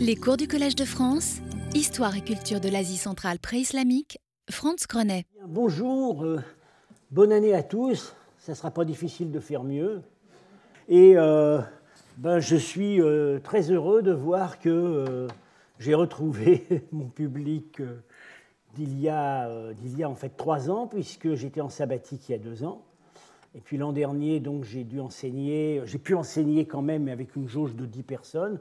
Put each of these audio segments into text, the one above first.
Les cours du Collège de France, Histoire et culture de l'Asie centrale pré-islamique, Franz Grenet. Bonjour, euh, bonne année à tous. Ça ne sera pas difficile de faire mieux. Et euh, ben, je suis euh, très heureux de voir que j'ai retrouvé mon public d'il y, a, y a en fait trois ans, puisque j'étais en sabbatique il y a deux ans. Et puis l'an dernier, donc j'ai dû enseigner, j'ai pu enseigner quand même, mais avec une jauge de 10 personnes.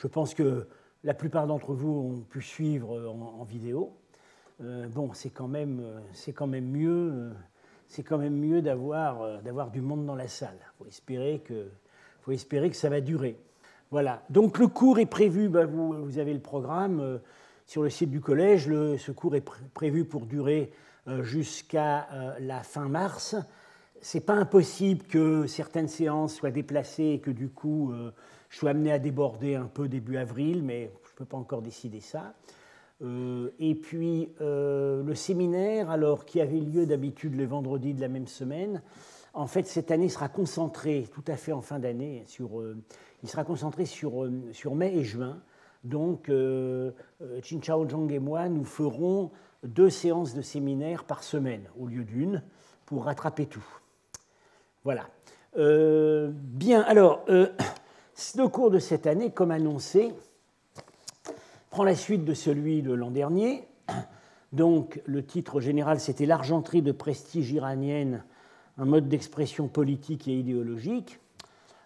Je pense que la plupart d'entre vous ont pu suivre en, vidéo. Euh, bon, c'est quand même, c'est quand même mieux, c'est quand même mieux d'avoir, d'avoir du monde dans la salle. Faut espérer que, faut espérer que ça va durer. Voilà. Donc le cours est prévu. Ben, vous, avez le programme euh, sur le site du collège. Le, ce cours est prévu pour durer euh, jusqu'à la fin mars c'est pas impossible que certaines séances soient déplacées et que du coup euh, je sois amené à déborder un peu début avril, mais je ne peux pas encore décider ça. Euh, et puis euh, le séminaire, alors qui avait lieu d'habitude les vendredis de la même semaine, en fait cette année sera concentré, tout à fait en fin d'année, sur, il sera concentré sur, sur mai et juin. Donc Chin Chao Zhang et moi, nous ferons deux séances de séminaire par semaine au lieu d'une pour rattraper tout. Voilà. Euh, bien, alors, euh, le cours de cette année, comme annoncé, prend la suite de celui de l'an dernier. Donc, le titre général, c'était L'argenterie de prestige iranienne, un mode d'expression politique et idéologique.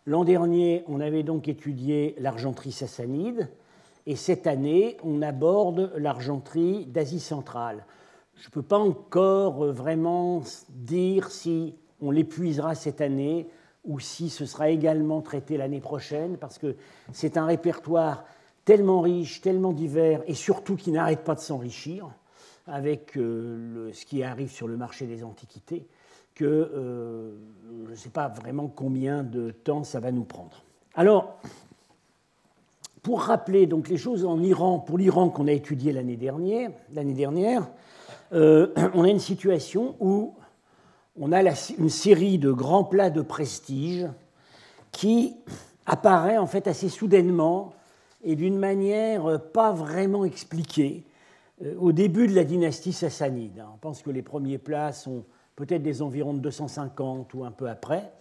L'an dernier, on avait donc étudié l'argenterie sassanide, et cette année, on aborde l'argenterie d'Asie centrale. Je ne peux pas encore vraiment dire si on l'épuisera cette année ou si ce sera également traité l'année prochaine, parce que c'est un répertoire tellement riche, tellement divers, et surtout qui n'arrête pas de s'enrichir avec euh, ce qui arrive sur le marché des antiquités, que euh, je ne sais pas vraiment combien de temps ça va nous prendre. Alors, pour rappeler donc les choses en Iran, pour l'Iran qu'on a étudié l'année dernière, l'année dernière euh, on a une situation où on a une série de grands plats de prestige qui apparaît en fait assez soudainement et d'une manière pas vraiment expliquée euh, au début de la dynastie sassanide. On pense que les premiers plats sont peut-être des environs de 250 ou un peu après.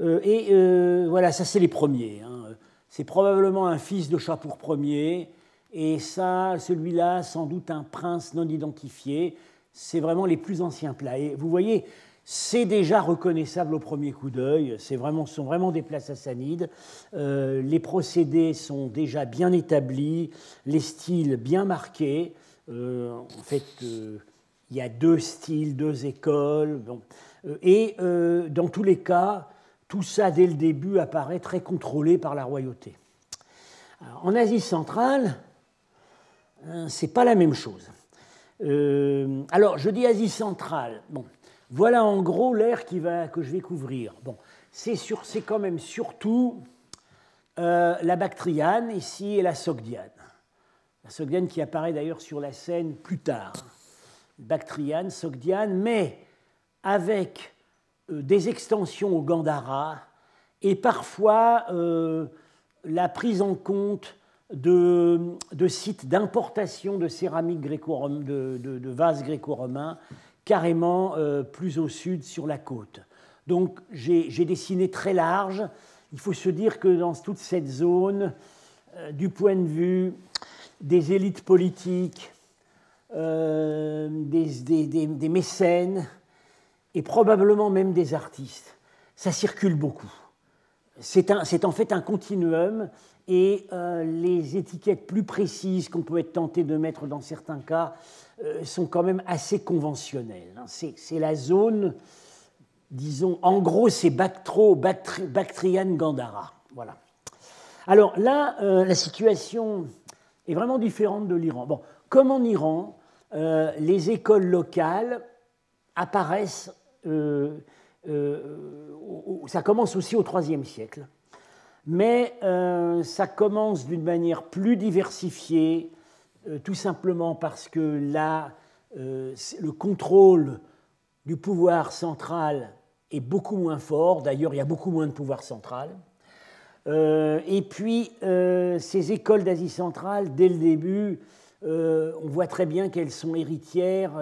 Euh, et euh, voilà, ça c'est les premiers. Hein. C'est probablement un fils de Chapour Ier, et ça, celui-là, sans doute un prince non identifié. C'est vraiment les plus anciens plats. Et vous voyez, c'est déjà reconnaissable au premier coup d'œil. C'est vraiment, sont vraiment des plats sassanides. Euh, les procédés sont déjà bien établis, les styles bien marqués. Euh, en fait, euh, il y a deux styles, deux écoles. et dans tous les cas, tout ça, dès le début, apparaît très contrôlé par la royauté. en Asie centrale, hein, c'est pas la même chose. alors, je dis Asie centrale. Bon, voilà en gros l'air que je vais couvrir. Bon, c'est quand même surtout euh, la Bactriane ici et la Sogdiane. La Sogdiane qui apparaît d'ailleurs sur la scène plus tard. Bactriane, Sogdiane, mais avec euh, des extensions au Gandhara et parfois euh, la prise en compte de, sites d'importation de céramique gréco de, de vases gréco-romains carrément euh, plus au sud sur la côte. Donc j'ai dessiné très large. Il faut se dire que dans toute cette zone, euh, du point de vue des élites politiques, euh, des, mécènes et probablement même des artistes, ça circule beaucoup. C'est en fait un continuum et les étiquettes plus précises qu'on peut être tenté de mettre dans certains cas euh, sont quand même assez conventionnels. Hein. C'est la zone, disons, en gros, c'est Bactro, Bactrian Gandhara. Voilà. Alors là, euh, la situation est vraiment différente de l'Iran. Bon, comme en Iran, euh, les écoles locales apparaissent, ça commence aussi au IIIe siècle, mais ça commence d'une manière plus diversifiée, euh, tout simplement parce que là, euh, le contrôle du pouvoir central est beaucoup moins fort. D'ailleurs, il y a beaucoup moins de pouvoir central. et puis, ces écoles d'Asie centrale, dès le début, on voit très bien qu'elles sont héritières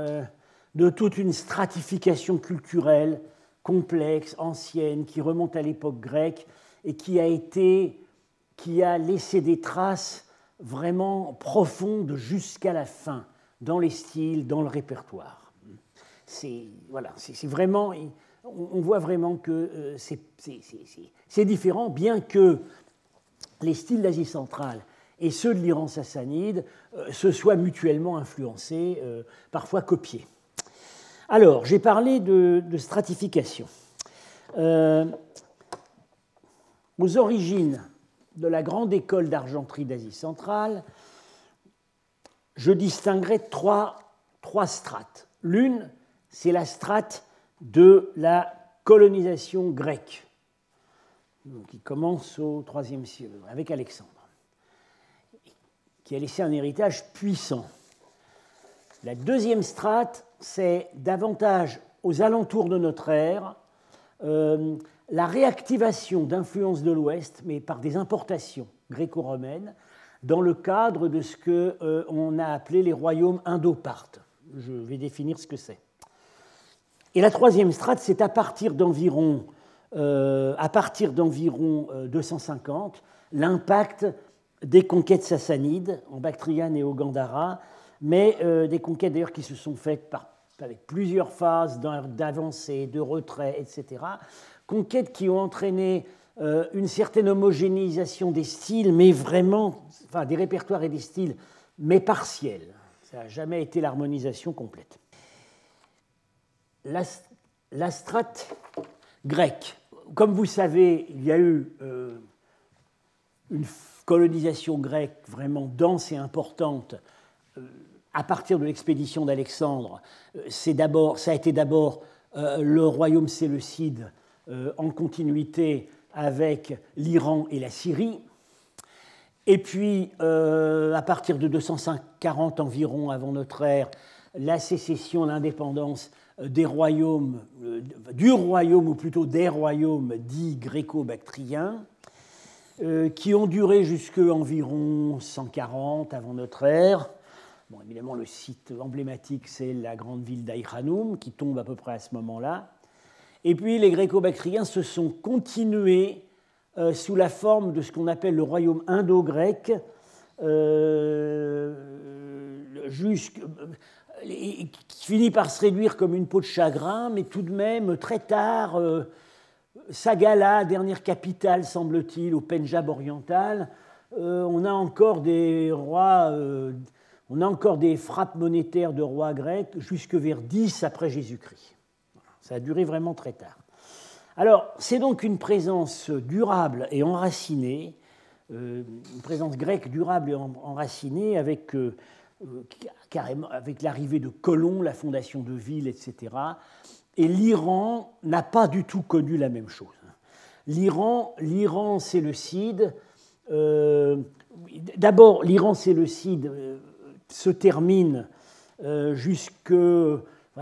de toute une stratification culturelle complexe, ancienne, qui remonte à l'époque grecque et qui a été, qui a laissé des traces vraiment profondes jusqu'à la fin dans les styles, dans le répertoire. C'est voilà, c'est vraiment, on voit vraiment que euh, c'est différent, bien que les styles d'Asie centrale et ceux de l'Iran sassanide euh, se soient mutuellement influencés, euh, parfois copiés. Alors, j'ai parlé de, stratification. aux origines de la grande école d'argenterie d'Asie centrale, je distinguerai trois, trois strates. L'une, c'est la strate de la colonisation grecque, qui commence au IIIe siècle avec Alexandre, qui a laissé un héritage puissant. La deuxième strate, c'est davantage aux alentours de notre ère, euh, la réactivation d'influences de l'Ouest, mais par des importations gréco-romaines, dans le cadre de ce qu'on euh, a appelé les royaumes indo-parthes. Je vais définir ce que c'est. Et la troisième strate, c'est à partir d'environ euh, à partir d'environ 250, euh, l'impact des conquêtes sassanides en Bactriane et au Gandhara, mais des conquêtes d'ailleurs qui se sont faites avec plusieurs phases d'avancée, de retrait, etc. Conquêtes qui ont entraîné euh, une certaine homogénéisation des styles, mais vraiment, enfin des répertoires et des styles, mais partiels. Ça n'a jamais été l'harmonisation complète. La, strate grecque. Comme vous savez, il y a eu euh, une colonisation grecque vraiment dense et importante euh, à partir de l'expédition d'Alexandre. C'est ça a été d'abord le royaume séleucide en continuité avec l'Iran et la Syrie. Et puis, euh, à partir de 240 environ avant notre ère, la sécession, l'indépendance euh, des royaumes, euh, du royaume, ou plutôt des royaumes dits gréco-bactriens, qui ont duré jusque environ 140 avant notre ère. Bon, évidemment, le site emblématique, c'est la grande ville d'Aïkhanoum, qui tombe à peu près à ce moment-là. Et puis les gréco-bactriens se sont continués euh, sous la forme de ce qu'on appelle le royaume indo-grec, euh, qui finit par se réduire comme une peau de chagrin, mais tout de même, très tard, euh, Sagala, dernière capitale, semble-t-il, au Pendjab oriental, on a encore des rois, on a encore des frappes monétaires de rois grecs jusque vers 10 après Jésus-Christ. Ça a duré vraiment très tard. Alors, c'est donc une présence durable et enracinée, euh, une présence grecque durable et enracinée avec, euh, euh, avec l'arrivée de colons, la fondation de villes, etc. Et l'Iran n'a pas du tout connu la même chose. L'Iran, l'Iran c'est le CID. D'abord, l'Iran c'est le CID se termine jusque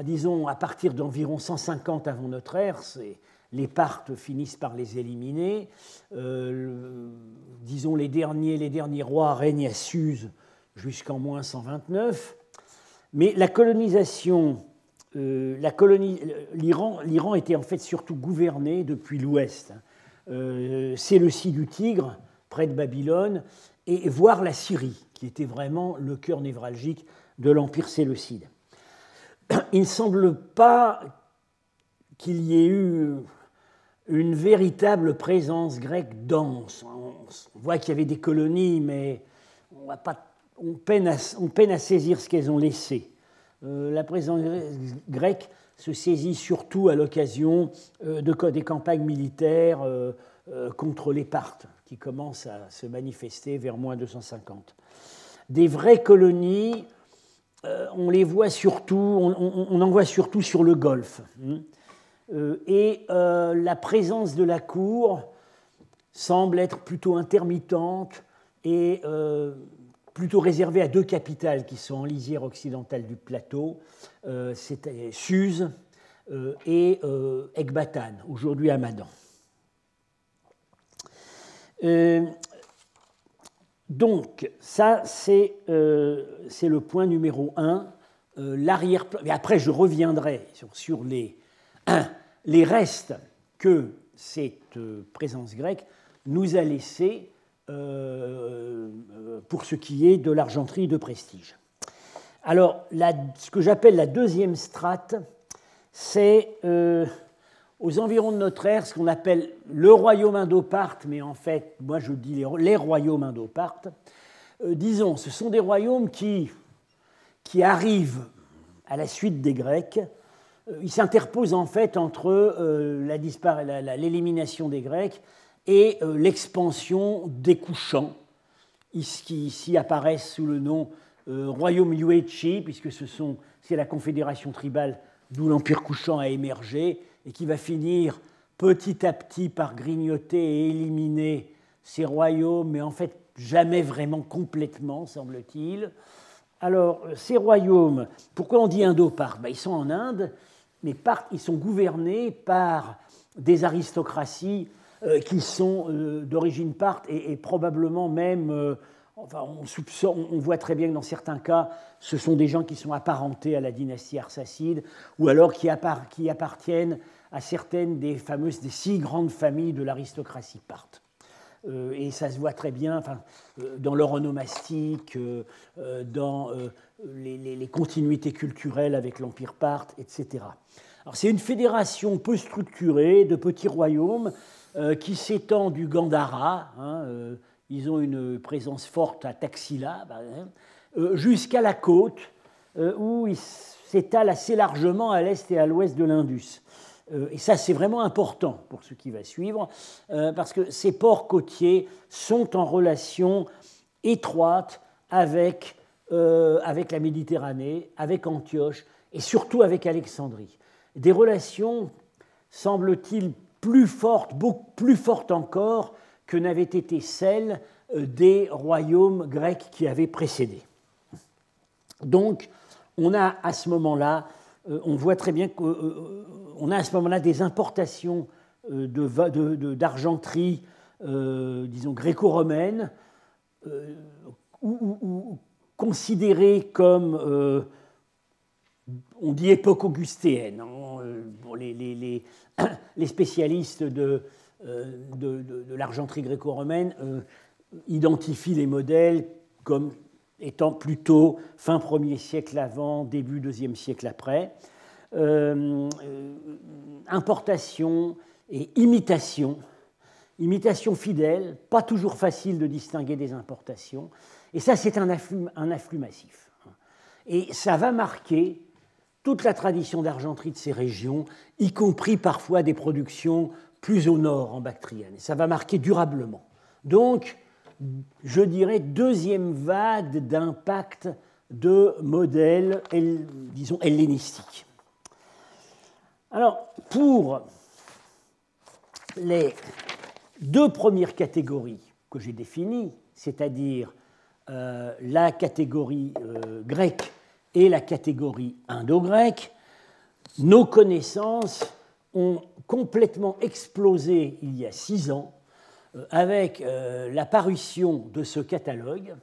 disons, à partir d'environ 150 avant notre ère, les Parthes finissent par les éliminer. Euh, disons, les derniers, les derniers rois règnent à Suse jusqu'en moins 129. Mais la colonisation, euh, l'Iran, était en fait surtout gouverné depuis l'ouest. Euh, c'est le site du Tigre, près de Babylone, et voire la Syrie, était vraiment le cœur névralgique de l'empire séleucide il ne semble pas qu'il y ait eu une véritable présence grecque dense. On voit qu'il y avait des colonies, mais on, peine, à, saisir ce qu'elles ont laissé. Euh, la présence grecque se saisit surtout à l'occasion euh, de, des campagnes militaires euh, contre les Parthes, qui commencent à se manifester vers moins 250. Des vraies colonies, euh, on les voit surtout, on, en voit surtout sur le golfe. Hein. Euh, et euh, la présence de la cour semble être plutôt intermittente et plutôt réservée à deux capitales qui sont en lisière occidentale du plateau, c'est Suse et Ekbatan, aujourd'hui Hamadan. Donc, ça, c'est le point numéro un. L'arrière-plan. Mais après, je reviendrai sur, les, les restes que cette présence grecque nous a laissés pour ce qui est de l'argenterie de prestige. Alors, ce que j'appelle la deuxième strate, c'est euh, aux environs de notre ère ce qu'on appelle le royaume indo-parthe, mais en fait, moi je dis les, royaumes indo-parthes. Euh, disons, ce sont des royaumes qui, qui arrivent à la suite des Grecs. Euh, ils s'interposent en fait entre l'élimination des Grecs et l'expansion des couchants, qui ici apparaissent sous le nom euh, royaume Yuechi, puisque c'est la confédération tribale d'où l'Empire couchant a émergé, et qui va finir petit à petit par grignoter et éliminer ces royaumes, mais en fait jamais vraiment complètement, semble-t-il. Alors, ces royaumes, pourquoi on dit indo-parthes ben, Ils sont en Inde, mais ils sont gouvernés par des aristocraties euh, qui sont euh, d'origine parthe et, probablement même on, voit très bien que dans certains cas, ce sont des gens qui sont apparentés à la dynastie arsacide, ou alors qui, appartiennent à certaines des fameuses, des six grandes familles de l'aristocratie parthe. Euh, et ça se voit très bien euh, dans leur onomastique, euh, dans les, continuités culturelles avec l'Empire parthe, etc. c'est une fédération peu structurée de petits royaumes qui s'étend du Gandhara, hein, ils ont une présence forte à Taxila, euh, jusqu'à la côte, où ils s'étalent assez largement à l'est et à l'ouest de l'Indus. Euh, et ça, c'est vraiment important pour ce qui va suivre, parce que ces ports côtiers sont en relation étroite avec, avec la Méditerranée, avec Antioche et surtout avec Alexandrie. Des relations, semble-t-il, plus fortes, beaucoup plus fortes encore que n'avaient été celles euh, des royaumes grecs qui avaient précédé. Donc, on a à ce moment-là, euh, on voit très bien qu'on euh, a à ce moment-là des importations d'argenterie, disons, gréco-romaine, ou, considérées comme, on dit époque augustéenne. Hein, les, spécialistes de, l'argenterie gréco-romaine euh, identifient les modèles comme étant plutôt fin 1er siècle avant, début 2e siècle après. Euh, euh, importation et imitation, imitation fidèle, pas toujours facile de distinguer des importations, et ça c'est un afflux, un afflux massif. Et ça va marquer toute la tradition d'argenterie de ces régions, y compris parfois des productions plus au nord en Bactriane. Et ça va marquer durablement. Donc, je dirais, deuxième vague d'impact de modèles, disons, hellénistiques. Alors, pour les deux premières catégories que j'ai définies, c'est-à-dire euh, la catégorie euh, grecque et la catégorie indo-grecque, nos connaissances ont complètement explosé il y a six ans avec euh, la parution de ce catalogue,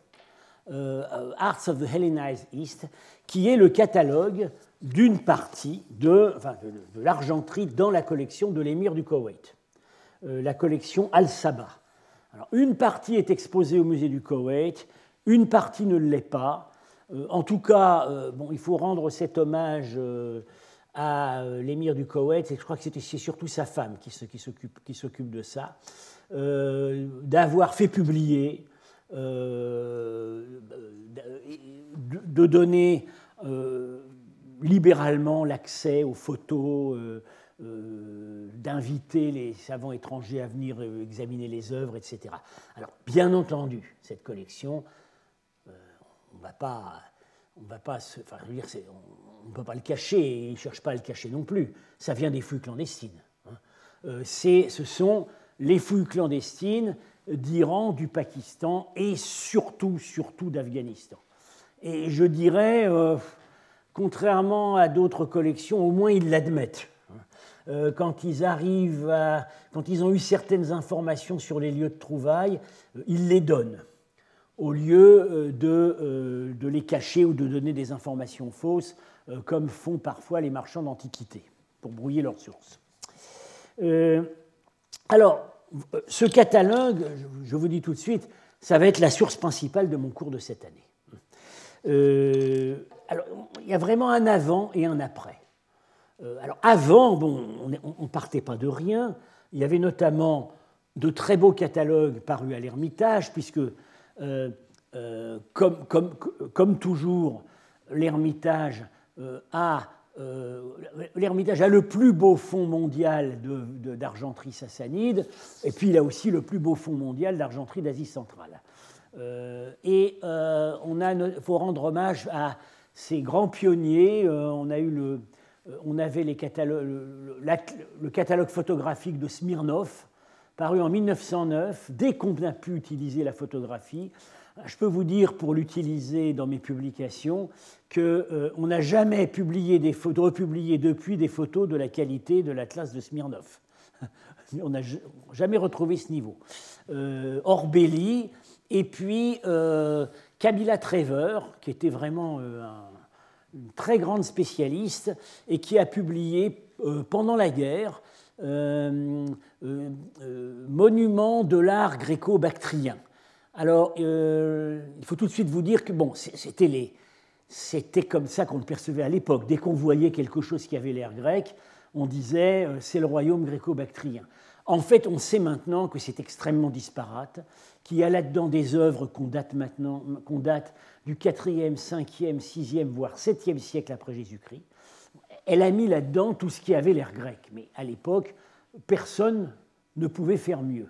euh, Arts of the Hellenized East, qui est le catalogue d'une partie de, l'argenterie dans la collection de l'émir du Koweït, la collection Al-Saba. Une partie est exposée au musée du Koweït, une partie ne l'est pas. en tout cas, bon, il faut rendre cet hommage à euh, l'émir du Koweït, je crois que c'est surtout sa femme qui s'occupe de ça, euh, d'avoir fait publier, euh, de, donner libéralement l'accès aux photos, d'inviter les savants étrangers à venir examiner les œuvres, etc. Alors, bien entendu, cette collection, on ne va pas, on va pas se, enfin, je veux dire, on ne peut pas le cacher, et il ne cherche pas à le cacher non plus. Ça vient des fouilles clandestines. Hein. Euh, ce sont les fouilles clandestines d'Iran, du Pakistan et surtout, surtout d'Afghanistan. Et je dirais, euh, contrairement à d'autres collections, au moins ils l'admettent. Hein. quand ils arrivent à, quand ils ont eu certaines informations sur les lieux de trouvailles, ils les donnent au lieu de, de, les cacher ou de donner des informations fausses, comme font parfois les marchands d'antiquités, pour brouiller leurs sources. alors, ce catalogue, je vous dis tout de suite, ça va être la source principale de mon cours de cette année. Euh, alors, il y a vraiment un avant et un après. Euh, alors, avant, bon, on ne partait pas de rien. Il y avait notamment de très beaux catalogues parus à l'Ermitage, puisque, euh, comme, comme, comme, toujours, l'Ermitage a euh, l'Ermitage a le plus beau fonds mondial d'argenterie sassanide, et puis il a aussi le plus beau fonds mondial d'argenterie d'Asie centrale. Euh, et euh, on il faut rendre hommage à ces grands pionniers. on, a eu le, on avait le, catalogue photographique de Smirnov, paru en 1909. Dès qu'on a pu utiliser la photographie, je peux vous dire, pour l'utiliser dans mes publications, qu'on euh, n'a jamais publié republié depuis des photos de la qualité de l'Atlas de Smirnov. On n'a jamais retrouvé ce niveau. Euh, Orbelli, et puis euh, Camilla Trevor, qui était vraiment une très grande spécialiste et qui a publié pendant la guerre Monument de l'art gréco-bactrien. Alors, euh, il faut tout de suite vous dire que bon, c'était les, c'était comme ça qu'on le percevait à l'époque. Dès qu'on voyait quelque chose qui avait l'air grec, on disait euh, c'est le royaume gréco-bactrien. En fait, on sait maintenant que c'est extrêmement disparate, qu'il y a là-dedans des œuvres qu'on date maintenant, qu'on date du 4e, 5e, 6e, voire 7e siècle après Jésus-Christ. Elle a mis là-dedans tout ce qui avait l'air grec, mais à l'époque, personne ne pouvait faire mieux.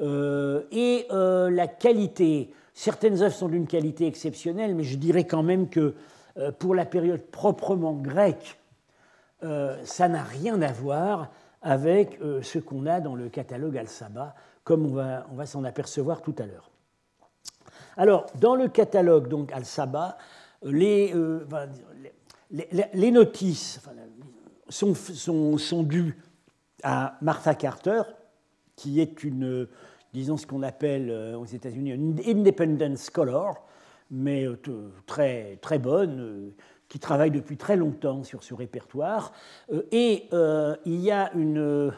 Euh, et euh, la qualité, certaines œuvres sont d'une qualité exceptionnelle, mais je dirais quand même que euh, pour la période proprement grecque, ça n'a rien à voir avec ce qu'on a dans le catalogue Al-Saba, comme on va, s'en apercevoir tout à l'heure. Alors, dans le catalogue donc Al-Saba, les, notices sont dues à Martha Carter, qui est une, disons ce qu'on appelle euh, aux États-Unis une independent scholar, mais euh, très, très bonne, euh, qui travaille depuis très longtemps sur ce répertoire. Et il y a une,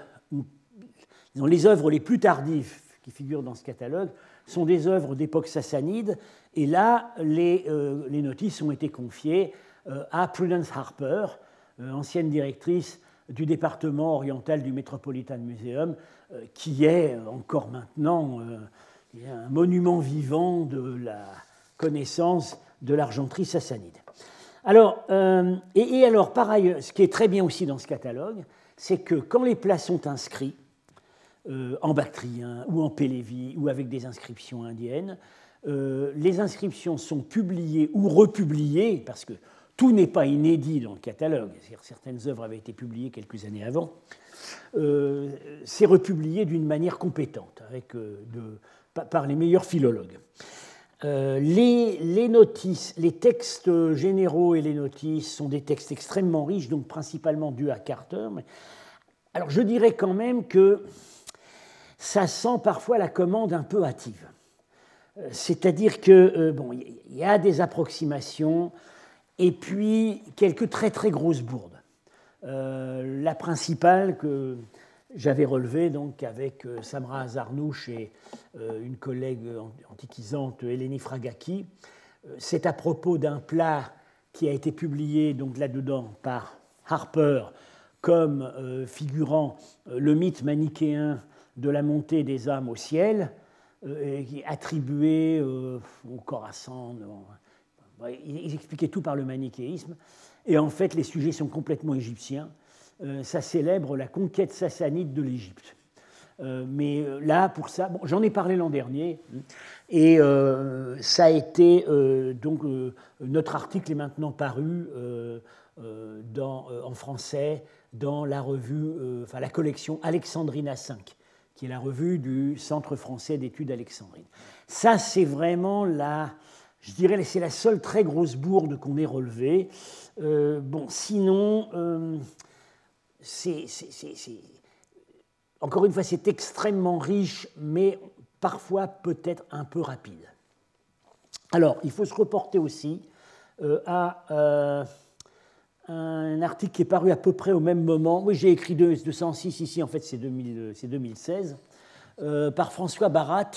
disons, les œuvres les plus tardives qui figurent dans ce catalogue sont des œuvres d'époque sassanide, et là, les, les, notices ont été confiées à Prudence Harper, ancienne directrice du département oriental du Metropolitan Museum, euh, qui est encore maintenant euh, un monument vivant de la connaissance de l'argenterie sassanide. Alors, euh, et, alors, par ailleurs, ce qui est très bien aussi dans ce catalogue, c'est que quand les plats sont inscrits, en bactrien ou en pélévi ou avec des inscriptions indiennes, les inscriptions sont publiées ou republiées, parce que tout n'est pas inédit dans le catalogue, certaines œuvres avaient été publiées quelques années avant, euh, c'est republié d'une manière compétente, avec, euh, de, par les meilleurs philologues. Euh, les, les, notices, les textes généraux et les notices sont des textes extrêmement riches, donc principalement dus à Carter. Alors je dirais quand même que ça sent parfois la commande un peu hâtive. C'est-à-dire que bon, il y a des approximations, et puis quelques très très grosses bourdes. Euh, la principale que j'avais relevée donc avec euh, Samra Azarnouch et euh, une collègue antiquisante, Eleni Fragaki, c'est à propos d'un plat qui a été publié là-dedans par Harper comme figurant le mythe manichéen de la montée des âmes au ciel, attribué au Khorasan, ils expliquaient tout par le manichéisme. Et en fait, les sujets sont complètement égyptiens. Euh, ça célèbre la conquête sassanide de l'Égypte. Euh, mais euh, là, pour ça, bon, j'en ai parlé l'an dernier, et ça a été donc notre article est maintenant paru en français dans la revue, enfin la collection Alexandrina 5, qui est la revue du Centre français d'études alexandrines. Ça, c'est vraiment la, je dirais que c'est la seule très grosse bourde qu'on ait relevée. Euh, bon, sinon, euh, c'est, encore une fois, c'est extrêmement riche, mais parfois peut-être un peu rapide. Alors, il faut se reporter aussi euh, à un article qui est paru à peu près au même moment. Oui, j'ai écrit 206 ici, en fait c'est 2016, euh, par François Barat,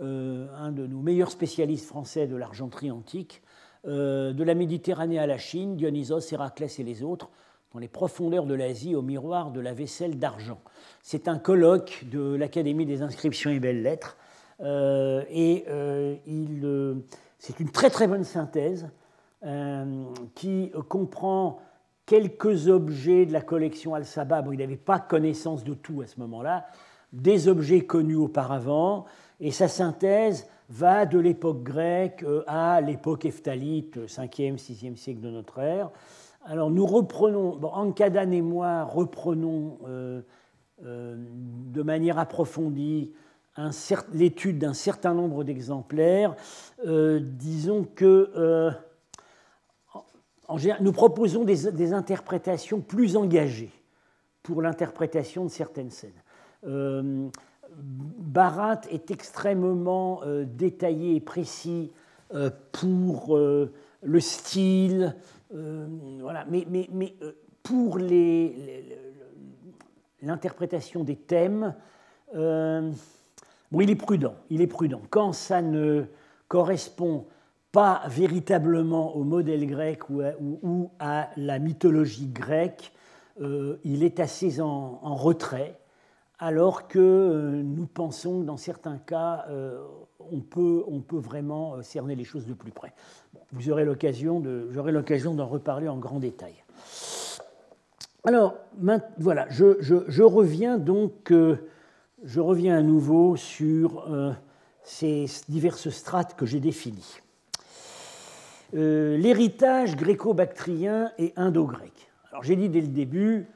un de nos meilleurs spécialistes français de l'argenterie antique, de la Méditerranée à la Chine, Dionysos, Héraclès et les autres, dans les profondeurs de l'Asie au miroir de la vaisselle d'argent. C'est un colloque de l'Académie des inscriptions et belles-lettres, et c'est une très très bonne synthèse euh, qui comprend quelques objets de la collection Al-Saba. Bon, il n'avait pas connaissance de tout à ce moment-là, des objets connus auparavant, et sa synthèse va de l'époque grecque euh, à l'époque ephthalite, 5e, 6e siècle de notre ère. Alors nous reprenons, Ankadan et moi reprenons euh, de manière approfondie l'étude d'un certain nombre d'exemplaires. disons que nous proposons des, interprétations plus engagées pour l'interprétation de certaines scènes. Euh, Barat est extrêmement euh, détaillé et précis euh, pour le style, voilà, mais, pour l'interprétation des thèmes, il est prudent. Il est prudent. Quand ça ne correspond pas véritablement au modèle grec ou à, la mythologie grecque, euh, il est assez en, retrait, alors que euh, nous pensons que dans certains cas, euh, on, peut, vraiment cerner les choses de plus près. vous aurez l'occasion d'en reparler en grand détail. Alors, voilà, je, reviens donc, je reviens à nouveau sur ces diverses strates que j'ai définies. Euh, l'héritage gréco-bactrien et indo-grec. Alors j'ai dit dès le début,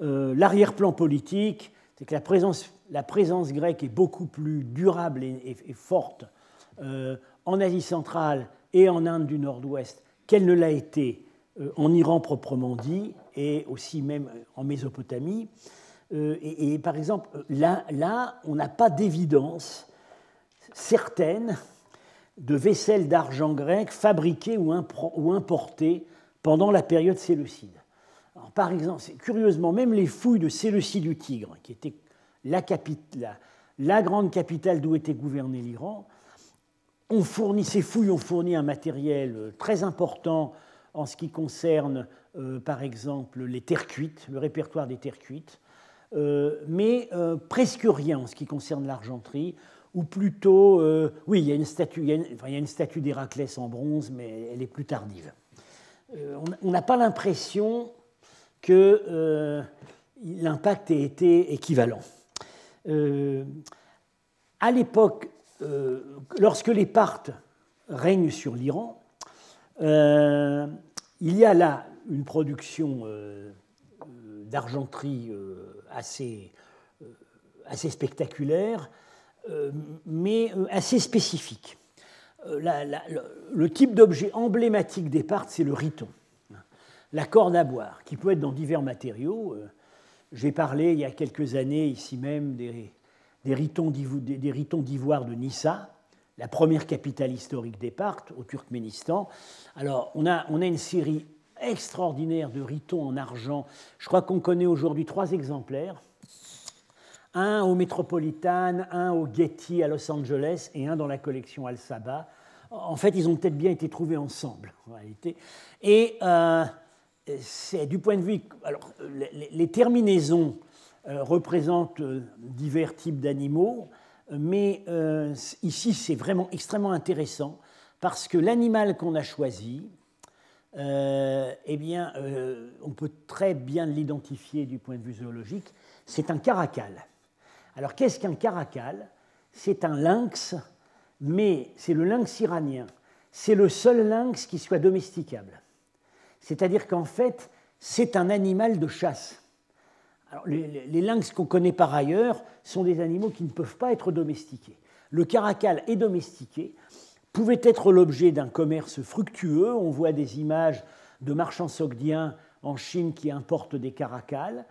euh, l'arrière-plan politique, c'est que la présence, grecque est beaucoup plus durable et, forte euh, en Asie centrale et en Inde du Nord-Ouest qu'elle ne l'a été en Iran proprement dit et aussi même en Mésopotamie. Et, par exemple, là, là on n'a pas d'évidence certaine de vaisselle d'argent grec fabriquée ou, importée pendant la période séleucide. Par exemple, curieusement, même les fouilles de Séleucie du Tigre, qui était la, grande capitale d'où était gouverné l'Iran, ces fouilles ont fourni un matériel euh, très important en ce qui concerne, euh, par exemple, les terres cuites, le répertoire des terres cuites, euh, mais presque rien en ce qui concerne l'argenterie ou plutôt, oui, il y a une statue, statue d'Héraclès en bronze, mais elle est plus tardive. On n'a pas l'impression que euh, l'impact ait été équivalent. à l'époque, lorsque les Parthes règnent sur l'Iran, il y a là une production d'argenterie assez, assez spectaculaire euh, mais euh, assez spécifique. Euh, le, type d'objet emblématique des Parthes, c'est le riton, la corde à boire, qui peut être dans divers matériaux. J'ai parlé il y a quelques années ici même des, des ritons d'ivoire de Nissa, la première capitale historique des Parthes, au Turkménistan. Alors, on a, on a une série extraordinaire de ritons en argent. Je crois qu'on connaît aujourd'hui trois exemplaires un au Metropolitan, un au Getty à Los Angeles et un dans la collection Al-Saba. En fait, ils ont peut-être bien été trouvés ensemble, en réalité. Et euh, c'est du point de vue. Alors, les, terminaisons euh, représentent euh, divers types d'animaux, mais ici, c'est vraiment extrêmement intéressant parce que l'animal qu'on a choisi, eh bien, on peut très bien l'identifier du point de vue zoologique. C'est un caracal. Alors qu'est-ce qu'un caracal? C'est un lynx, mais c'est le lynx iranien. C'est le seul lynx qui soit domesticable. C'est-à-dire qu'en fait, c'est un animal de chasse. les, lynx qu'on connaît par ailleurs sont des animaux qui ne peuvent pas être domestiqués. Le caracal est domestiqué, pouvait être l'objet d'un commerce fructueux. On voit des images de marchands sogdiens en Chine qui importent des caracals.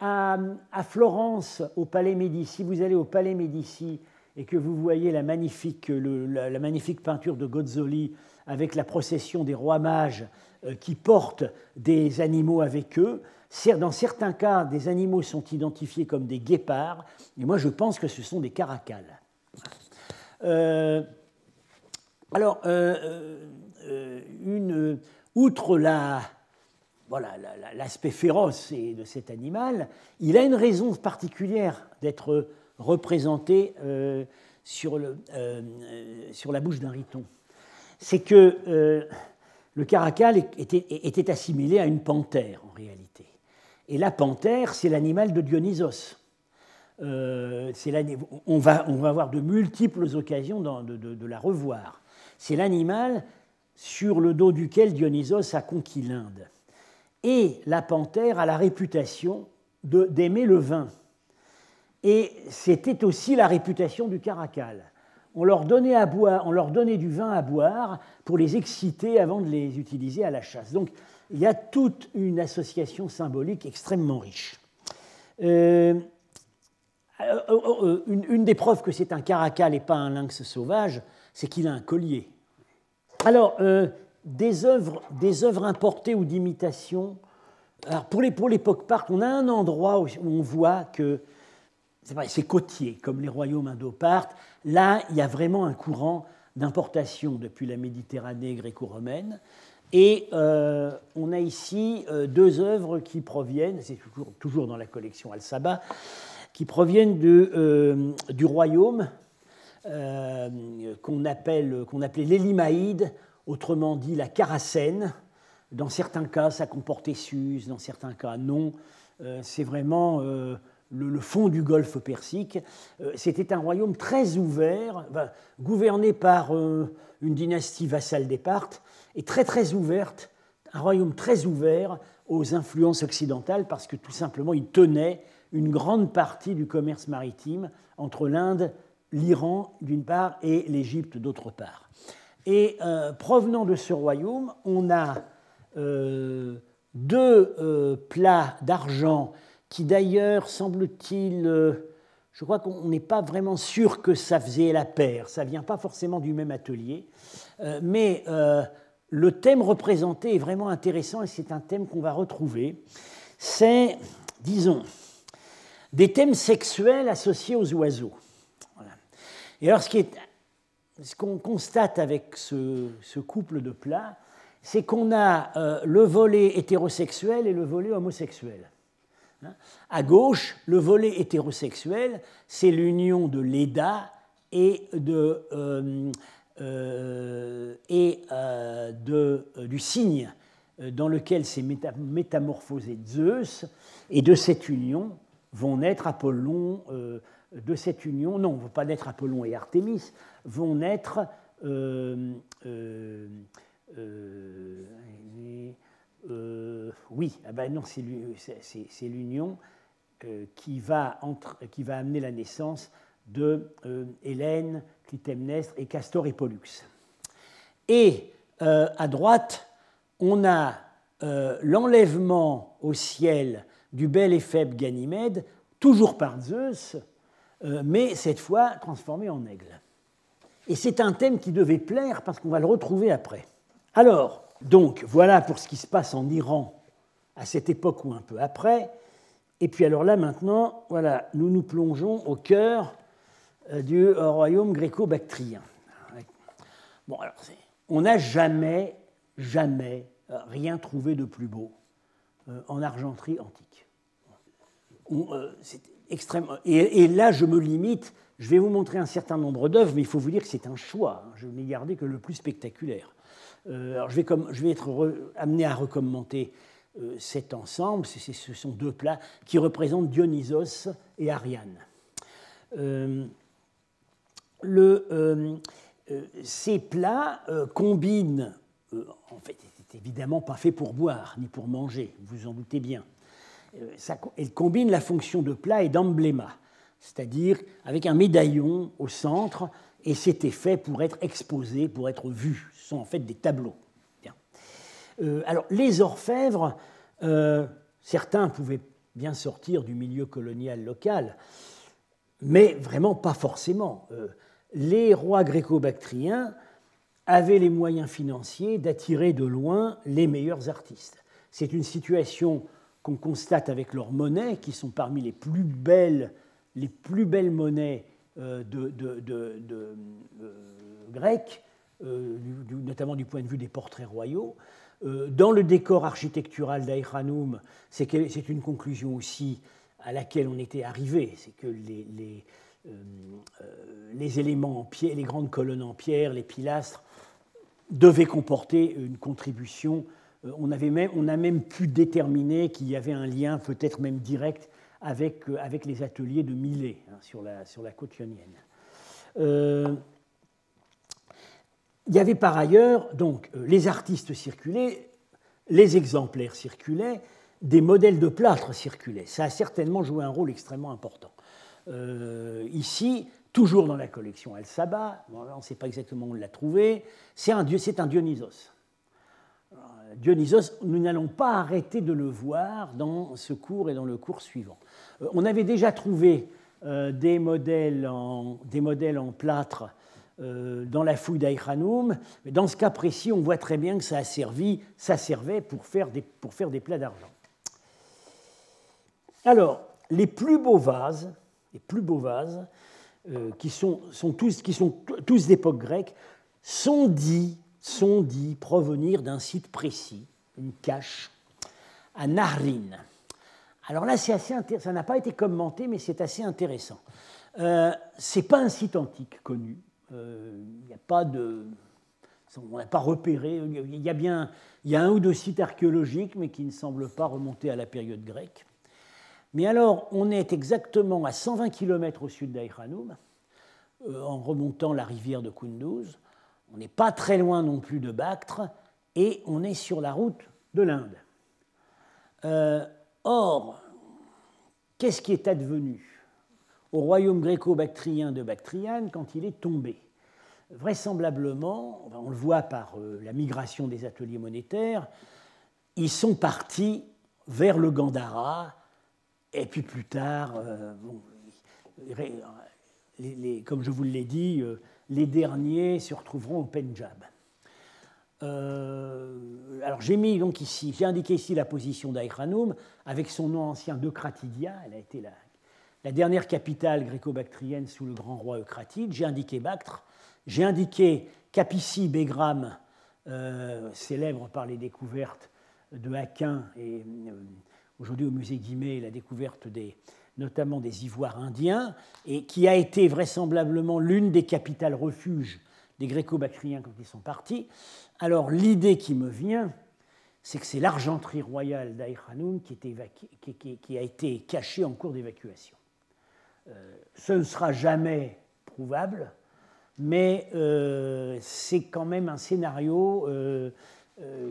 À, Florence, au Palais Médici, vous allez au Palais Médici et que vous voyez la magnifique, la, magnifique peinture de Gozzoli avec la procession des rois mages qui portent des animaux avec eux, dans certains cas, des animaux sont identifiés comme des guépards, et moi je pense que ce sont des caracals. Euh, alors, euh, euh, outre l'aspect féroce de cet animal, il a une raison particulière d'être représenté sur, la bouche d'un riton. C'est que le caracal était, était, assimilé à une panthère en réalité. Et la panthère, c'est l'animal de Dionysos. Euh, on, va, on, va, avoir de multiples occasions de, la revoir. C'est l'animal sur le dos duquel Dionysos a conquis l'Inde. Et la panthère a la réputation d'aimer le vin. Et c'était aussi la réputation du caracal. On leur, donnait à boire, on leur donnait du vin à boire pour les exciter avant de les utiliser à la chasse. Donc il y a toute une association symbolique extrêmement riche. Euh, euh, euh, une, des preuves que c'est un caracal et pas un lynx sauvage, c'est qu'il a un collier. Alors, des, œuvres, des œuvres importées ou d'imitation. pour l'époque part, on a un endroit où on voit que c'est côtier, comme les royaumes indo-parthes. Là, il y a vraiment un courant d'importation depuis la Méditerranée gréco-romaine. Et euh, on a ici euh, deux œuvres qui proviennent, c'est toujours, dans la collection Al-Saba, qui proviennent euh, du royaume qu'on appelait l'Élimaïde, autrement dit la Caracène. Dans certains cas, ça comportait Suse, dans certains cas, non. c'est vraiment le, fond du golfe Persique. C'était un royaume très ouvert, gouverné par une dynastie vassale des Parthes, et très très ouverte, un royaume très ouvert aux influences occidentales parce que tout simplement il tenait une grande partie du commerce maritime entre l'Inde, l'Iran d'une part et l'Égypte d'autre part. Et euh, provenant de ce royaume, on a euh, deux euh, plats d'argent qui d'ailleurs, semble-t-il, je crois qu'on n'est pas vraiment sûr que ça faisait la paire, ça vient pas forcément du même atelier, mais le thème représenté est vraiment intéressant et c'est un thème qu'on va retrouver. C'est, disons, des thèmes sexuels associés aux oiseaux. Et alors, ce qu'on constate avec ce, couple de plats, c'est qu'on a euh, le volet hétérosexuel et le volet homosexuel. Hein. à gauche, le volet hétérosexuel, c'est l'union de l'EDA et de, euh, euh, euh, du signe dans lequel s'est métamorphosé Zeus, et de cette union vont naître Apollon, de cette union, non, va pas naître Apollon et Artémis, vont naître oui, ah ben non, c'est l'union qui, va qui va amener la naissance de Hélène, Clytemnestre et Castor et Pollux. Et euh, à droite, on a euh, l'enlèvement au ciel du bel et faible Ganymède, toujours par Zeus, euh, mais cette fois transformé en aigle. Et c'est un thème qui devait plaire parce qu'on va le retrouver après. Alors, donc, voilà pour ce qui se passe en Iran à cette époque ou un peu après. Et puis alors là, maintenant, voilà, nous nous plongeons au cœur euh, du euh, royaume gréco-bactrien. Bon, alors, on n'a jamais, jamais euh, rien trouvé de plus beau en argenterie antique. C'est extrêmement. Et, là, je me limite. Je vais vous montrer un certain nombre d'œuvres, mais il faut vous dire que c'est un choix. Hein. Je n'ai gardé que le plus spectaculaire. Alors, je vais, être amené à recommenter cet ensemble. ce sont deux plats qui représentent Dionysos et Ariane euh, euh, ces plats euh, combinent, en fait, c'est évidemment pas fait pour boire ni pour manger, vous en doutez bien. Ça, elles combinent la fonction de plat et d'embléma, c'est-à-dire avec un médaillon au centre, et c'était fait pour être exposé, pour être vu. Sont en fait des tableaux. alors, les orfèvres certains pouvaient bien sortir du milieu colonial local, mais vraiment pas forcément. Euh, les rois gréco-bactriens avaient les moyens financiers d'attirer de loin les meilleurs artistes. C'est une situation qu'on constate avec leurs monnaies, qui sont parmi les plus belles, les plus belles monnaies euh, de, euh, grecques, notamment du point de vue des portraits royaux. dans le décor architectural d'Aïranoum, c'est une conclusion aussi à laquelle on était arrivé, c'est que les, euh, euh, les, éléments en pierre, les grandes colonnes en pierre, les pilastres, devaient comporter une contribution. Euh, on, avait même, on a même pu déterminer qu'il y avait un lien peut-être même direct avec, avec les ateliers de Millet hein, sur, la, sur la côte ionienne. Il y avait par ailleurs donc les artistes circulaient, les exemplaires circulaient, des modèles de plâtre circulaient. Ça a certainement joué un rôle extrêmement important. Euh, ici, toujours dans la collection El Saba, on ne sait pas exactement où on l'a trouvé, c'est un, un Dionysos. Dionysos, nous n'allons pas arrêter de le voir dans ce cours et dans le cours suivant. Euh, on avait déjà trouvé euh, des, modèles en, des modèles en plâtre dans la fouille d'Aïkhanoum, mais dans ce cas précis, on voit très bien que ça a servi, ça servait pour faire des, plats d'argent. Alors, les plus beaux vases, les plus beaux vases, euh, qui, sont, tous, d'époque grecque, sont dits, sont dits provenir d'un site précis, une cache, à Nahrin. Alors là, c'est assez ça n'a pas été commenté, mais c'est assez intéressant. Euh, Ce n'est pas un site antique connu. Euh, il n'y a pas de, on n'a pas repéré. Il y a bien, il y a un ou deux sites archéologiques, mais qui ne semblent pas remonter à la période grecque. Mais alors, on est exactement à 120 km au sud d'Aïkhanoum, euh, en remontant la rivière de Kunduz. On n'est pas très loin non plus de Bactre, et on est sur la route de l'Inde. Euh, or, qu'est-ce qui est advenu? Au royaume gréco-bactrien de Bactriane quand il est tombé Vraisemblablement, on le voit par euh, la migration des ateliers monétaires, ils sont partis vers le Gandhara, et puis plus tard, euh, comme je vous l'ai dit, euh, les derniers se retrouveront au Pendjab. Alors j'ai mis donc ici, j'ai indiqué ici la position d'Aïkhanoum avec son nom ancien d'Eucratidia. Elle a été la, la dernière capitale gréco-bactrienne sous le grand roi Eucratide. J'ai indiqué Bactre. J'ai indiqué Capici Begram, célèbre par les découvertes de Aquin et aujourd'hui au musée Guimet la découverte des, notamment des ivoires indiens, et qui a été vraisemblablement l'une des capitales refuges des gréco-bactriens quand ils sont partis. Alors l'idée qui me vient, c'est que c'est l'argenterie royale d'Aïkhanoum qui, qui, qui, a été cachée en cours d'évacuation. Euh, ce ne sera jamais prouvable, mais euh, c'est quand même un scénario euh,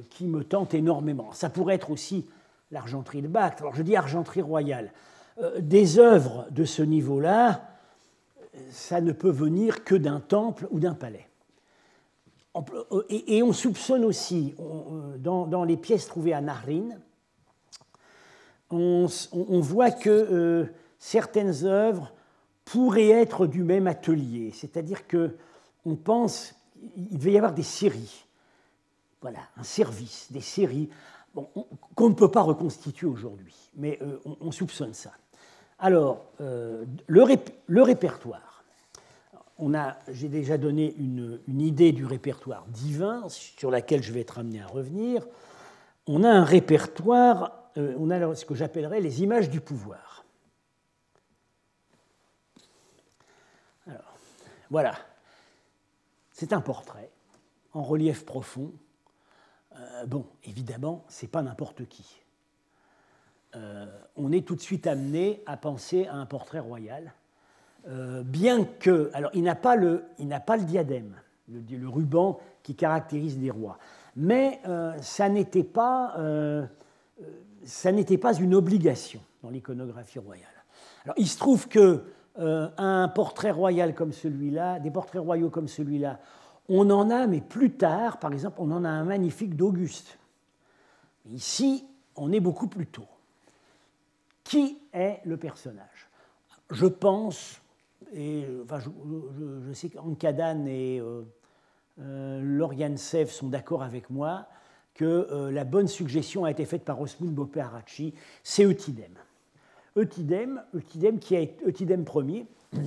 qui me tente énormément. Ça pourrait être aussi l'argenterie de Bactre. Alors je dis argenterie royale. Des œuvres de ce niveau-là, ça ne peut venir que d'un temple ou d'un palais. Et, on soupçonne aussi, dans, les pièces trouvées à Narine, on, voit que certaines œuvres pourraient être du même atelier, c'est-à-dire que on pense qu'il devait y avoir des séries, voilà, un service, des séries qu'on ne peut pas reconstituer aujourd'hui, mais euh, on, soupçonne ça. Alors, euh, le, répertoire. J'ai déjà donné une, idée du répertoire divin sur laquelle je vais être amené à revenir. On a un répertoire, euh, on a ce que j'appellerais les images du pouvoir. Alors, voilà. C'est un portrait en relief profond euh, bon, évidemment, ce n'est pas n'importe qui. Euh, on est tout de suite amené à penser à un portrait royal, euh, bien que, alors il n'a pas le, il n'a pas le diadème, le, ruban qui caractérise les rois, mais ça n'était pas, ça n'était pas une obligation dans l'iconographie royale. Alors il se trouve que un portrait royal comme celui-là, des portraits royaux comme celui-là, on en a, mais plus tard, par exemple, on en a un magnifique d'Auguste. Ici, on est beaucoup plus tôt. Qui est le personnage? Je pense, et enfin, je, sais qu'Ankadan et euh, euh, Sev sont d'accord avec moi, que euh, la bonne suggestion a été faite par Osmund Bopé c'est Eutydème. Eutydème, Eutydème, qui a, Eutydème Ier,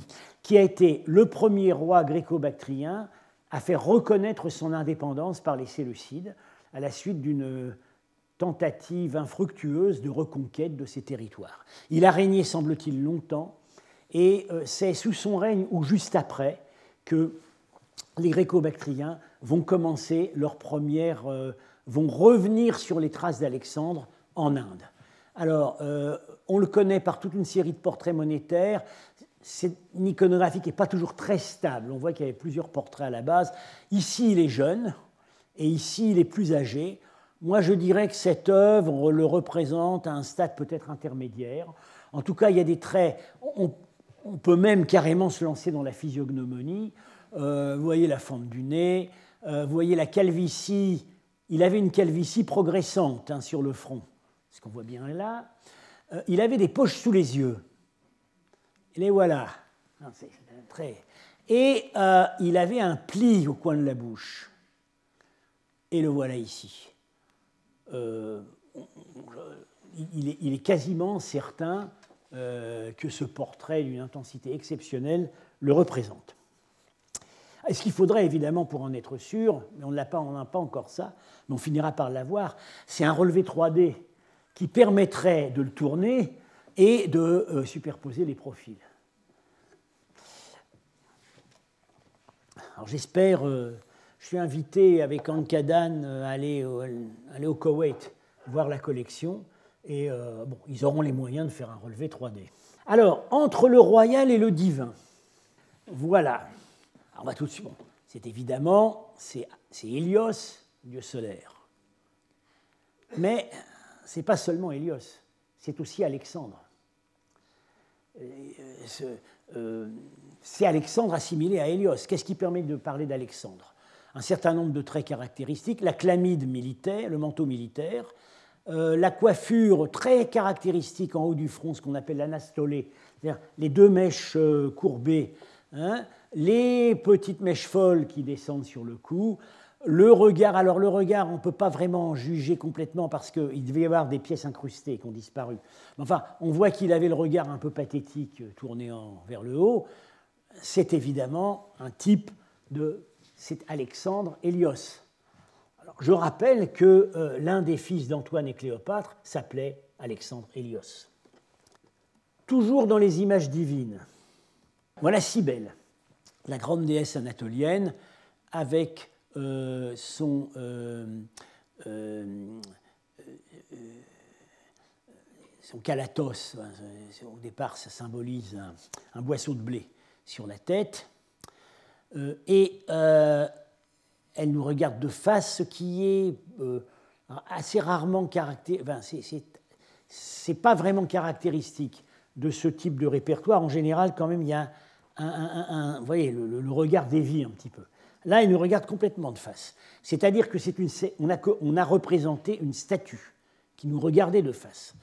qui a été le premier roi gréco-bactrien à faire reconnaître son indépendance par les Séleucides à la suite d'une tentative infructueuse de reconquête de ces territoires. Il a régné, semble-t-il, longtemps, et euh, c'est sous son règne ou juste après que les Gréco-Bactriens vont commencer leur première, euh, vont revenir sur les traces d'Alexandre en Inde. Alors, euh, on le connaît par toute une série de portraits monétaires. C'est une iconographie n'est pas toujours très stable. On voit qu'il y avait plusieurs portraits à la base. Ici, il est jeune et ici, il est plus âgé. Moi, je dirais que cette œuvre le représente à un stade peut-être intermédiaire. En tout cas, il y a des traits. On, peut même carrément se lancer dans la physiognomonie. Euh, vous voyez la forme du nez, euh, vous voyez la calvitie. Il avait une calvitie progressante hein, sur le front, ce qu'on voit bien là. Euh, il avait des poches sous les yeux. Les voilà. Et il avait un pli au coin de la bouche. Et le voilà ici. Euh, il, est, quasiment certain euh, que ce portrait d'une intensité exceptionnelle le représente. Est-ce qu'il faudrait évidemment, pour en être sûr, mais on n'a pas, pas encore ça, mais on finira par l'avoir, c'est un relevé 3D qui permettrait de le tourner et de euh, superposer les profils. Alors j'espère je suis invité avec Ankadan à aller, aller au Koweït voir la collection. Et euh, bon, ils auront les moyens de faire un relevé 3D. Alors, entre le royal et le divin, voilà. on va tout de suite. c'est évidemment, c'est Hélios, dieu solaire. Mais ce n'est pas seulement Hélios, c'est aussi Alexandre. Euh, euh, c'est Alexandre assimilé à Hélios. Qu'est-ce qui permet de parler d'Alexandre? Un certain nombre de traits caractéristiques, la chlamyde militaire, le manteau militaire, euh, la coiffure très caractéristique en haut du front, ce qu'on appelle l'anastolé, c'est-à-dire les deux mèches courbées, hein, les petites mèches folles qui descendent sur le cou, le regard, alors le regard, on ne peut pas vraiment juger complètement parce qu'il devait y avoir des pièces incrustées qui ont disparu. Enfin, on voit qu'il avait le regard un peu pathétique tourné vers le haut. C'est évidemment un type de c'est Alexandre Hélios. Je rappelle que euh, l'un des fils d'Antoine et Cléopâtre s'appelait Alexandre Hélios. Toujours dans les images divines, voilà Cybèle, la grande déesse anatolienne, avec euh, son, euh, son calatos. Au départ, ça symbolise un boisseau de blé sur la tête. Euh, et euh, elle nous regarde de face, ce qui est euh, assez rarement caractéristique. Enfin, c'est pas vraiment caractéristique de ce type de répertoire. En général, quand même, il y a un, vous voyez, le, regard dévie un petit peu. Là, elle nous regarde complètement de face. C'est-à-dire que c'est une, on a, représenté une statue qui nous regardait de face.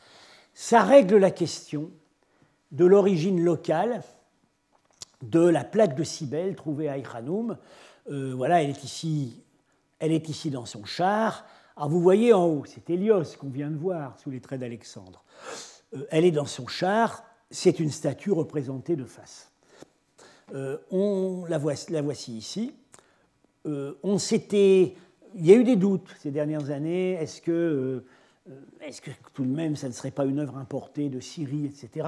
Ça règle la question de l'origine locale de la plaque de Cybèle trouvée à Ichanoum. Euh, voilà, elle est, ici, elle est ici dans son char. Alors vous voyez en haut, c'est Hélios qu'on vient de voir sous les traits d'Alexandre. Euh, elle est dans son char, c'est une statue représentée de face. Euh, on la, voici, la voici ici. On s'était, il y a eu des doutes ces dernières années. Est-ce que, est-ce que tout de même, ça ne serait pas une œuvre importée de Syrie, etc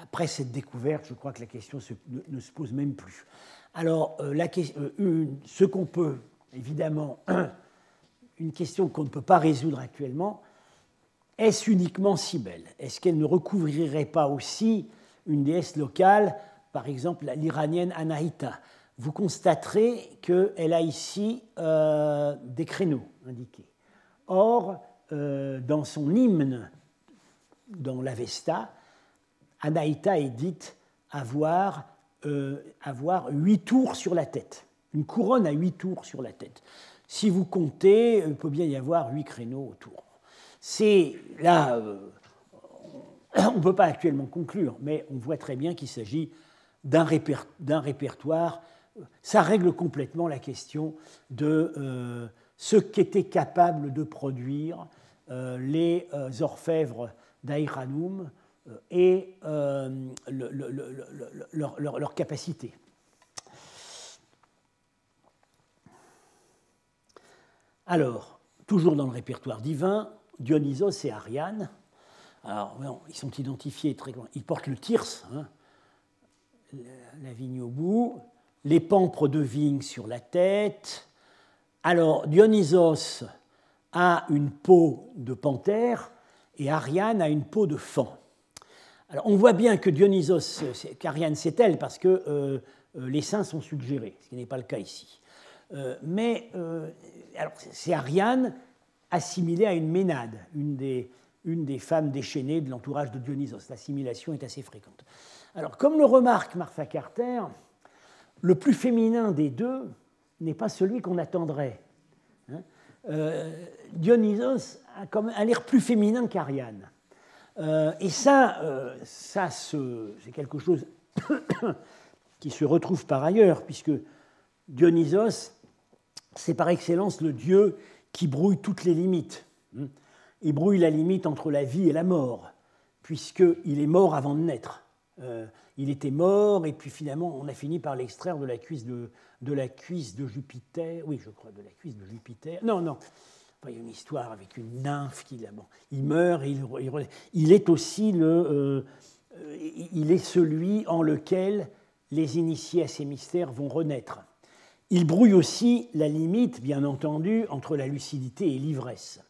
après cette découverte, je crois que la question ne, se pose même plus. Alors, euh, la, euh, ce qu'on peut, évidemment, une question qu'on ne peut pas résoudre actuellement, est-ce uniquement Cybèle Est-ce qu'elle ne recouvrirait pas aussi une déesse locale, par exemple l'iranienne Anahita? Vous constaterez qu'elle a ici euh, des créneaux indiqués. Or, dans son hymne, dans l'Avesta, Anaïta est dite avoir, euh, avoir huit tours sur la tête, une couronne à huit tours sur la tête. Si vous comptez, il peut bien y avoir huit créneaux autour. C'est là, euh, on ne peut pas actuellement conclure, mais on voit très bien qu'il s'agit d'un répertoire. Ça règle complètement la question de euh, ce qu'étaient capables de produire euh, les euh, orfèvres d'Aïranoum et leur, capacité. Alors, toujours dans le répertoire divin, Dionysos et Ariane. Alors, ils sont identifiés très. Ils portent le tirse, hein, la vigne au bout, les pampres de vigne sur la tête. Alors, Dionysos a une peau de panthère et Ariane a une peau de fan. Alors, on voit bien que Dionysos, qu'Ariane c'est elle parce que euh, euh, les seins sont suggérés, ce qui n'est pas le cas ici. Euh, mais c'est Ariane assimilée à une ménade, une des, une des femmes déchaînées de l'entourage de Dionysos. L'assimilation est assez fréquente. Alors, comme le remarque Martha Carter, le plus féminin des deux n'est pas celui qu'on attendrait. Hein. Euh, Dionysos a, l'air plus féminin qu'Ariane. Euh, et ça, euh, ça c'est quelque chose qui se retrouve par ailleurs, puisque Dionysos, c'est par excellence le dieu qui brouille toutes les limites. Hein. Il brouille la limite entre la vie et la mort, puisqu'il est mort avant de naître. Il était mort, et puis finalement, on a fini par l'extraire de la cuisse de, de la cuisse de Jupiter. Oui, je crois, de la cuisse de Jupiter. Non, non. il y a une histoire avec une nymphe qui il meurt et il, il, est aussi le, euh, il est celui en lequel les initiés à ces mystères vont renaître. Il brouille aussi la limite, bien entendu, entre la lucidité et l'ivresse.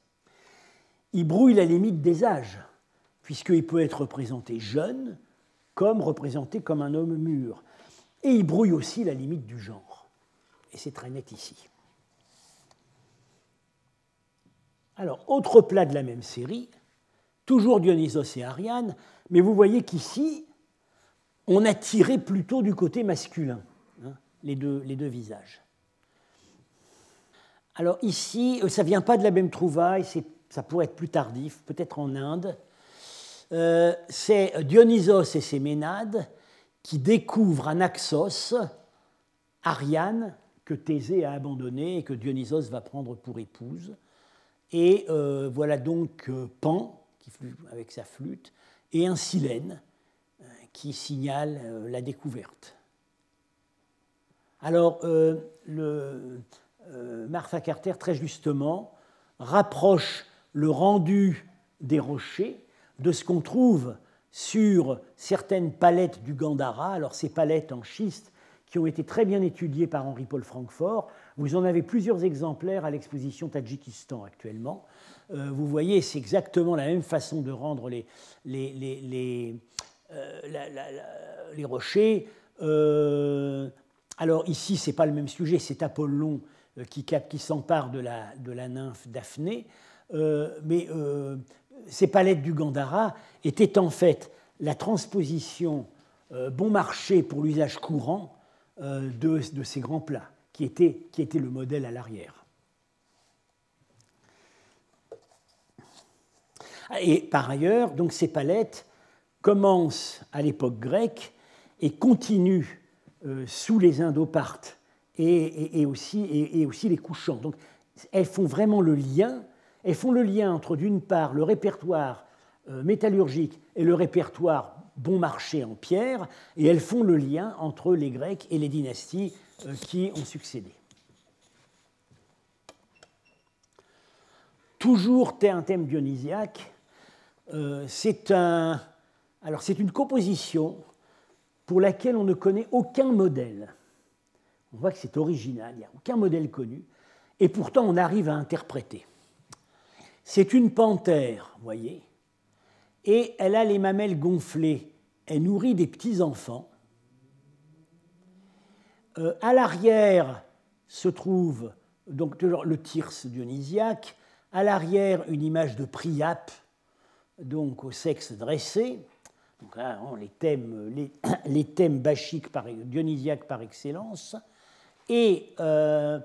Il brouille la limite des âges, puisqu'il peut être représenté jeune, comme représenté comme un homme mûr. Et il brouille aussi la limite du genre. Et c'est très net ici. Alors, autre plat de la même série, toujours Dionysos et Ariane, mais vous voyez qu'ici, on a tiré plutôt du côté masculin, hein, les, deux, visages. Alors ici, euh, ça ne vient pas de la même trouvaille, ça pourrait être plus tardif, peut-être en Inde, euh, c'est Dionysos et ses Ménades qui découvrent à Naxos Ariane que Thésée a abandonnée et que Dionysos va prendre pour épouse. Et euh, voilà donc euh, Pan, avec sa flûte, et un silène qui signale la découverte. Alors, Martha Carter, très justement, rapproche le rendu des rochers de ce qu'on trouve sur certaines palettes du Gandhara. Alors ces palettes en schiste qui ont été très bien étudiées par Henri-Paul Francfort. Vous en avez plusieurs exemplaires à l'exposition Tadjikistan actuellement. Euh, vous voyez, c'est exactement la même façon de rendre les, les, les, euh, les rochers. Euh, alors ici, ce n'est pas le même sujet, c'est Apollon qui, qui s'empare de la, de la nymphe Daphné. mais ces palettes du Gandhara étaient en fait la transposition euh, bon marché pour l'usage courant euh, de, ces grands plats, qui était, qui le modèle à l'arrière. Et par ailleurs, donc ces palettes commencent à l'époque grecque et continuent euh, sous les Indopartes et, et, aussi, et, aussi, les couchants. Donc elles font vraiment le lien elles font le lien entre, d'une part, le répertoire euh, métallurgique et le répertoire bon marché en pierre, et elles font le lien entre les Grecs et les dynasties euh, qui ont succédé. Toujours un thème dionysiaque, euh, c'est un, une composition pour laquelle on ne connaît aucun modèle. On voit que c'est original, il n'y a aucun modèle connu, et pourtant on arrive à interpréter. C'est une panthère, voyez, et elle a les mamelles gonflées. Elle nourrit des petits-enfants. Euh, à l'arrière se trouve donc le tirse dionysiaque, à l'arrière une image de Priape, donc au sexe dressé. Donc là, hein, les thèmes, les, thèmes bachiques par, dionysiaques par excellence. Et euh,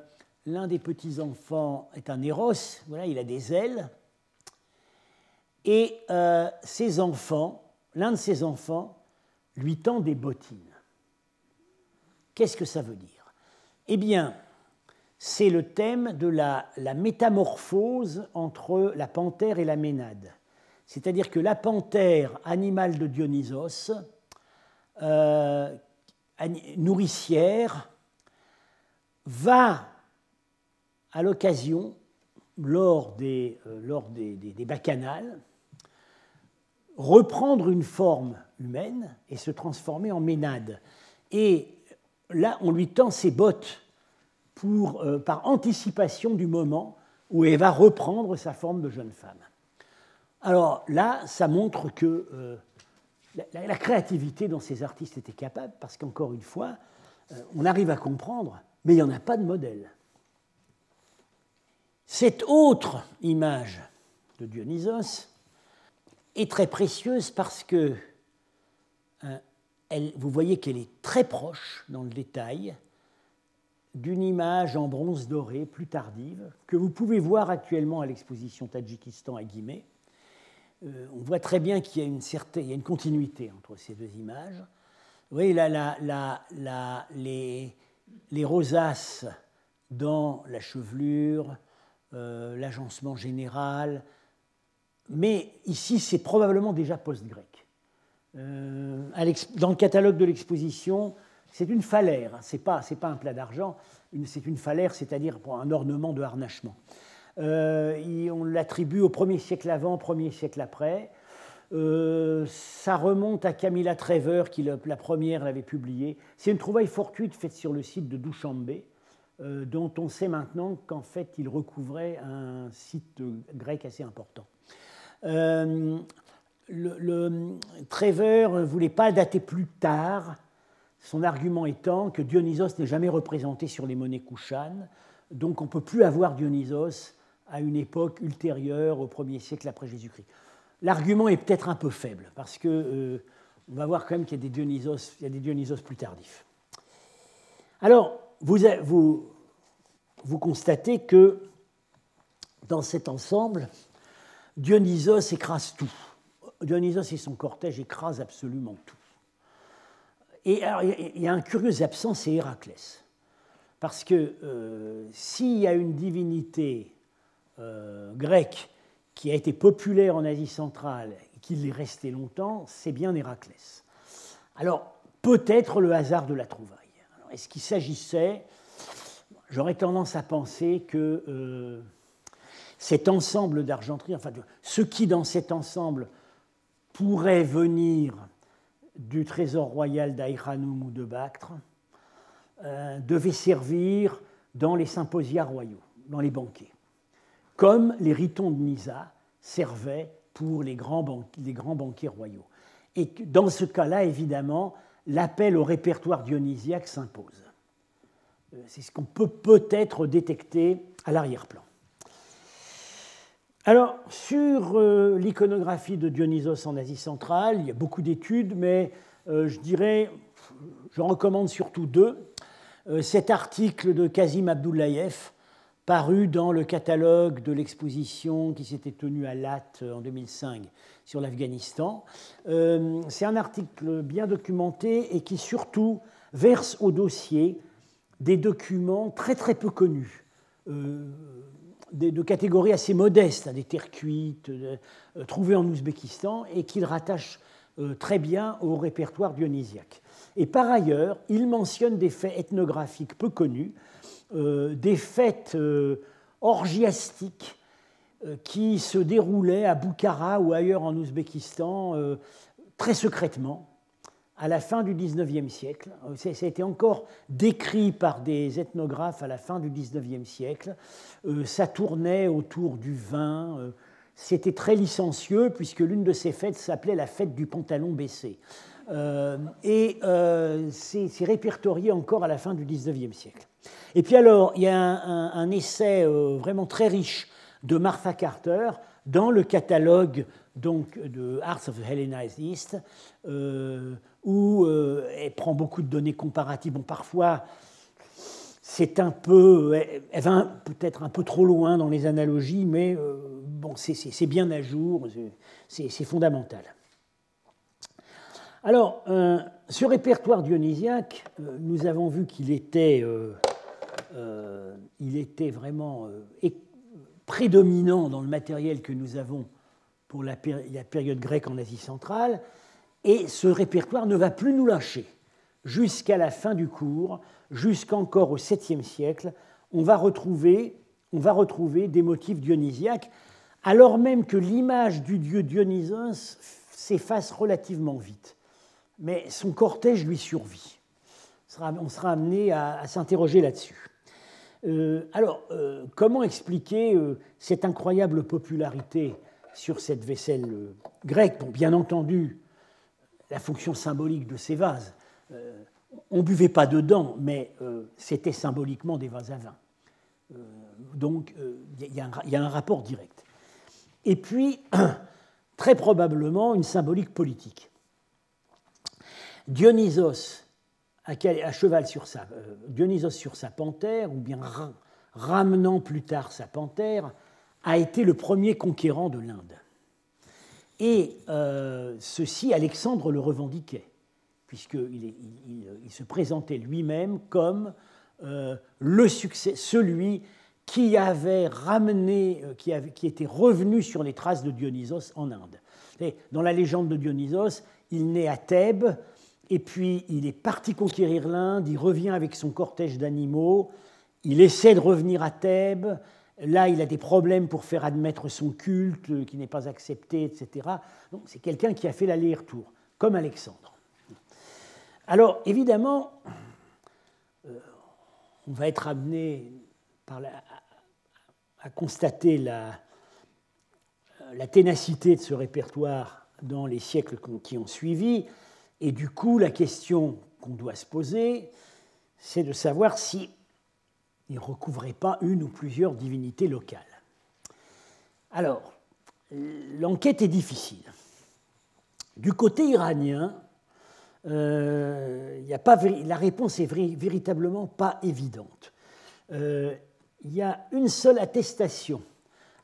L'un des petits-enfants est un Éros, voilà, il a des ailes. Et euh, ces enfants l'un de ses enfants lui tend des bottines. Qu'est-ce que ça veut dire? Eh bien, c'est le thème de la, métamorphose entre la panthère et la ménade. C'est-à-dire que la panthère, animal de Dionysos, euh, nourricière, va à l'occasion, lors des, euh, lors des, bacchanales, reprendre une forme humaine et se transformer en ménade. Et là, on lui tend ses bottes pour, euh, par anticipation du moment où elle va reprendre sa forme de jeune femme. Alors là, ça montre que euh, la, créativité dont ces artistes étaient capables, parce qu'encore une fois, on arrive à comprendre, mais il n'y en a pas de modèle. Cette autre image de Dionysos est très précieuse parce que hein, vous voyez qu'elle est très proche dans le détail d'une image en bronze doré plus tardive que vous pouvez voir actuellement à l'exposition Tadjikistan à Guimet. Euh, on voit très bien qu'il y a une certaine, il y a une continuité entre ces deux images. Vous voyez là, les, les rosaces dans la chevelure, l'agencement général. Mais ici, c'est probablement déjà post-grec. Euh, dans le catalogue de l'exposition, c'est une falaire, hein. ce n'est pas, pas, un plat d'argent, c'est une falaire, c'est-à-dire un ornement de harnachement. Euh, on l'attribue au 1er siècle avant, 1er siècle après. ça remonte à Camilla Trevor, qui la première l'avait publié. C'est une trouvaille fortuite faite sur le site de Douchambé, euh, dont on sait maintenant qu'en fait il recouvrait un site grec assez important. Euh, le, Trevor ne voulait pas dater plus tard, son argument étant que Dionysos n'est jamais représenté sur les monnaies kouchanes, donc on ne peut plus avoir Dionysos à une époque ultérieure au 1er siècle après Jésus-Christ. L'argument est peut-être un peu faible, parce que euh, on va voir quand même qu'il y a des Dionysos, y a des Dionysos plus tardifs. Alors, vous, constatez que dans cet ensemble, Dionysos écrase tout. Dionysos et son cortège écrasent absolument tout. Et il y a un curieux absent, c'est Héraclès. Parce que euh, s'il y a une divinité euh, grecque qui a été populaire en Asie centrale et qui l'est restée longtemps, c'est bien Héraclès. Alors, peut-être le hasard de la trouvaille. Est-ce qu'il s'agissait J'aurais tendance à penser que euh, cet ensemble d'argenterie, enfin, ce qui dans cet ensemble pourrait venir du trésor royal d'Aïranoum ou de Bactre, euh, devait servir dans les symposia royaux, dans les banquets, comme les ritons de Nisa servaient pour les grands, les grands banquets royaux. Et dans ce cas-là, évidemment, l'appel au répertoire dionysiaque s'impose. Euh, c'est ce qu'on peut peut-être détecter à l'arrière-plan. Alors, sur euh, l'iconographie de Dionysos en Asie centrale, il y a beaucoup d'études, mais euh, je dirais, j'en recommande surtout deux. cet article de Kazim Abdoulayev, paru dans le catalogue de l'exposition qui s'était tenue à Latte en 2005 sur l'Afghanistan. c'est un article bien documenté et qui surtout verse au dossier des documents très très peu connus, euh, de catégories assez modestes, hein, des terres cuites, euh, trouvées en Ouzbékistan, et qu'il rattache euh, très bien au répertoire dionysiaque. Et par ailleurs, il mentionne des faits ethnographiques peu connus, des fêtes orgiastiques qui se déroulaient à Boukhara ou ailleurs en Ouzbékistan très secrètement, à la fin du XIXe siècle. Ça a été encore décrit par des ethnographes à la fin du XIXe siècle. Euh, ça tournait autour du vin. Euh, c'était très licencieux puisque l'une de ces fêtes s'appelait la fête du pantalon baissé. Euh, et c'est répertorié encore à la fin du XIXe siècle. Et puis alors, il y a un, essai vraiment très riche de Martha Carter dans le catalogue donc, de Arts of the Hellenized East, où euh, elle prend beaucoup de données comparatives. Bon, parfois, c'est un peu, elle va peut-être un peu trop loin dans les analogies, mais euh, bon, c'est bien à jour, c'est fondamental. Alors, euh, ce répertoire dionysiaque, euh, nous avons vu qu'il était, euh, il était vraiment prédominant dans le matériel que nous avons pour la, la période grecque en Asie centrale, et ce répertoire ne va plus nous lâcher. Jusqu'à la fin du cours, jusqu'encore au 7e siècle, on va retrouver, on va retrouver des motifs dionysiaques, alors même que l'image du dieu Dionysos s'efface relativement vite mais son cortège lui survit. On sera amené à, s'interroger là-dessus. Euh, alors, euh, comment expliquer euh, cette incroyable popularité sur cette vaisselle grecque? Bien entendu, la fonction symbolique de ces vases. on ne buvait pas dedans, mais c'était symboliquement des vases à vin. donc, il y, y, a un rapport direct. Et puis, très probablement, une symbolique politique. Dionysos, à, cheval sur sa, euh, Dionysos sur sa panthère, ou bien ramenant plus tard sa panthère, a été le premier conquérant de l'Inde. Et euh, ceci, Alexandre le revendiquait, puisqu'il il, se présentait lui-même comme euh, le succès, celui qui avait ramené, qui, qui, était revenu sur les traces de Dionysos en Inde. dans la légende de Dionysos, il naît à Thèbes et puis il est parti conquérir l'Inde, il revient avec son cortège d'animaux, il essaie de revenir à Thèbes, là il a des problèmes pour faire admettre son culte euh, qui n'est pas accepté, etc. Donc c'est quelqu'un qui a fait l'aller-retour, comme Alexandre. Alors évidemment, euh, on va être amené à constater la, la ténacité de ce répertoire dans les siècles qui ont suivi. Et du coup, la question qu'on doit se poser, c'est de savoir si il ne recouvrait pas une ou plusieurs divinités locales. Alors, l'enquête est difficile. Du côté iranien, euh, a pas, la réponse est véritablement pas évidente. Euh, il y a une seule attestation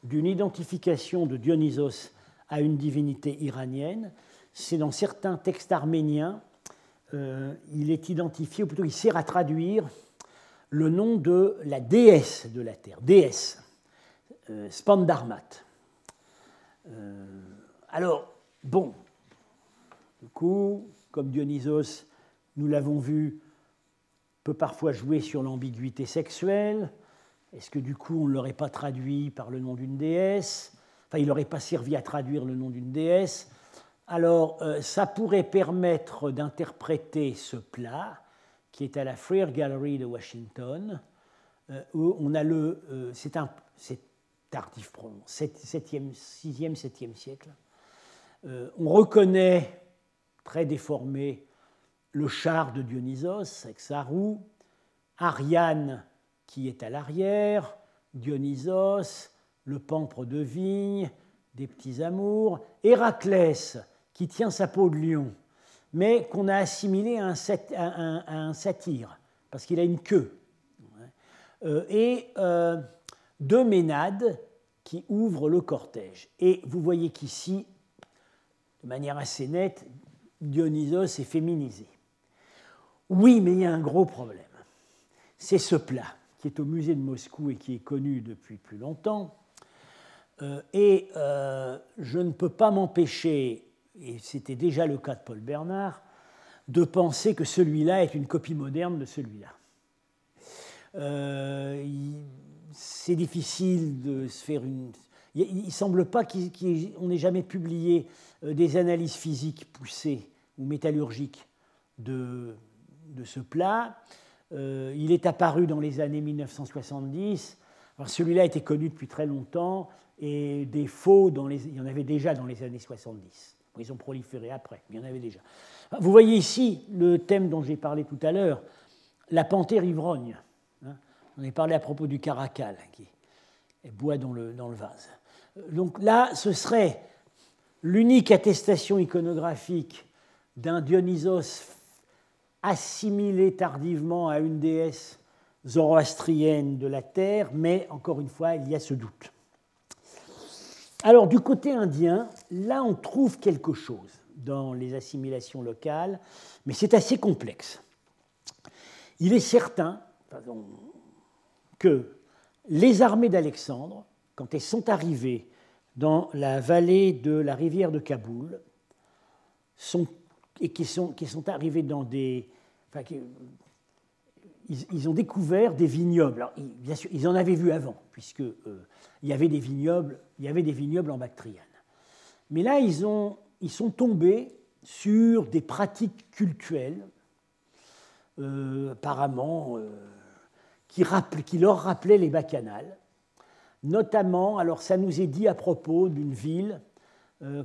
d'une identification de Dionysos à une divinité iranienne, c'est dans certains textes arméniens, euh, il est identifié, ou plutôt il sert à traduire le nom de la déesse de la terre, déesse, euh, Spandarmat. Euh, alors, bon, du coup, comme Dionysos, nous l'avons vu, peut parfois jouer sur l'ambiguïté sexuelle. Est-ce que du coup on ne l'aurait pas traduit par le nom d'une déesse? Enfin, il n'aurait pas servi à traduire le nom d'une déesse alors, euh, ça pourrait permettre d'interpréter ce plat qui est à la Freer Gallery de Washington, euh, où on a le. Euh, c'est un. C'est tardif, 7e, 6e, 7e siècle. on reconnaît, très déformé, le char de Dionysos avec sa roue, Ariane qui est à l'arrière, Dionysos, le pampre de vigne, des petits amours, Héraclès qui tient sa peau de lion, mais qu'on a assimilé à un, satyre, parce qu'il a une queue. Euh, et euh, deux ménades qui ouvrent le cortège. Et vous voyez qu'ici, de manière assez nette, Dionysos est féminisé. Oui, mais il y a un gros problème. C'est ce plat qui est au musée de Moscou et qui est connu depuis plus longtemps. Euh, et je ne peux pas m'empêcher et c'était déjà le cas de Paul Bernard, de penser que celui-là est une copie moderne de celui-là. Euh, c'est difficile de se faire une... Il ne semble pas qu'on ait jamais publié euh, des analyses physiques poussées ou métallurgiques de, de ce plat. Euh, il est apparu dans les années 1970. celui-là était connu depuis très longtemps et des faux, dans les, il y en avait déjà dans les années 70. Ils ont proliféré après, il y en avait déjà. Vous voyez ici le thème dont j'ai parlé tout à l'heure, la panthère ivrogne. Hein. On a parlé à propos du caracal qui boit dans le, dans le vase. Donc là, ce serait l'unique attestation iconographique d'un Dionysos assimilé tardivement à une déesse zoroastrienne de la terre, mais encore une fois, il y a ce doute. Alors du côté indien, là on trouve quelque chose. dans les assimilations locales, mais c'est assez complexe. Il est certain que les armées d'Alexandre, quand elles sont arrivées dans la vallée de la rivière de Kaboul, et qui sont arrivées dans des... ils, ont découvert des vignobles. Alors, bien sûr, ils en avaient vu avant, puisque euh, il y avait des vignobles, il y avait des vignobles en Bactriane. Mais là, ils, ont, ils sont tombés sur des pratiques cultuelles, euh, apparemment, euh, qui, leur rappelaient les bacchanales. Notamment, alors ça nous est dit à propos d'une ville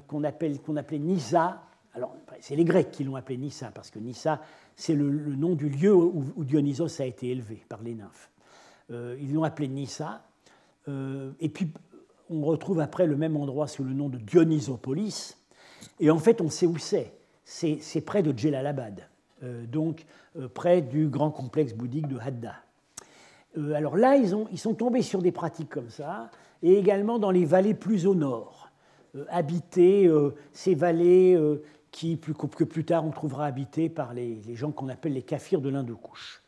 qu'on appelait Nissa. Alors, c'est les Grecs qui l'ont appelée Nissa, parce que Nissa, c'est le, nom du lieu où, Dionysos a été élevé par les nymphes. ils l'ont appelé Nissa. et puis, on retrouve après le même endroit sous le nom de Dionysopolis. Et en fait, on sait où c'est. C'est près de Djelalabad, euh, donc euh, près du grand complexe bouddhique de Hadda. Euh, alors là, ils, ont, sont tombés sur des pratiques comme ça, et également dans les vallées plus au nord, habitées, ces vallées qui, plus, que plus tard on trouvera habitées par les, gens qu'on appelle les kafirs de l'Inde-Couche.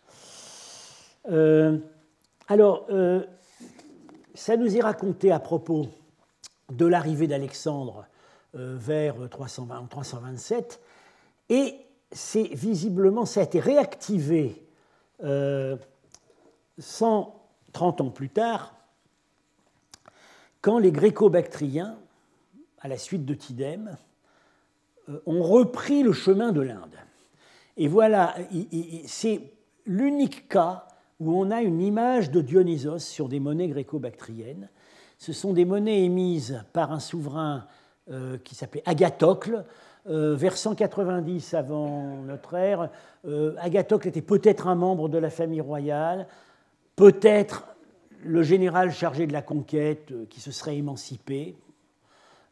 alors, ça nous est raconté à propos de l'arrivée d'Alexandre euh, vers 320, 327, et c'est visiblement, ça a été réactivé 130 euh, ans plus tard, quand les gréco-bactriens, à la suite de Tidème, euh, ont repris le chemin de l'Inde. Et voilà, c'est l'unique cas où on a une image de Dionysos sur des monnaies gréco-bactriennes. Ce sont des monnaies émises par un souverain euh, qui s'appelait Agathocle, euh, vers 190 avant notre ère. Euh, Agathocle était peut-être un membre de la famille royale, peut-être le général chargé de la conquête qui se serait émancipé.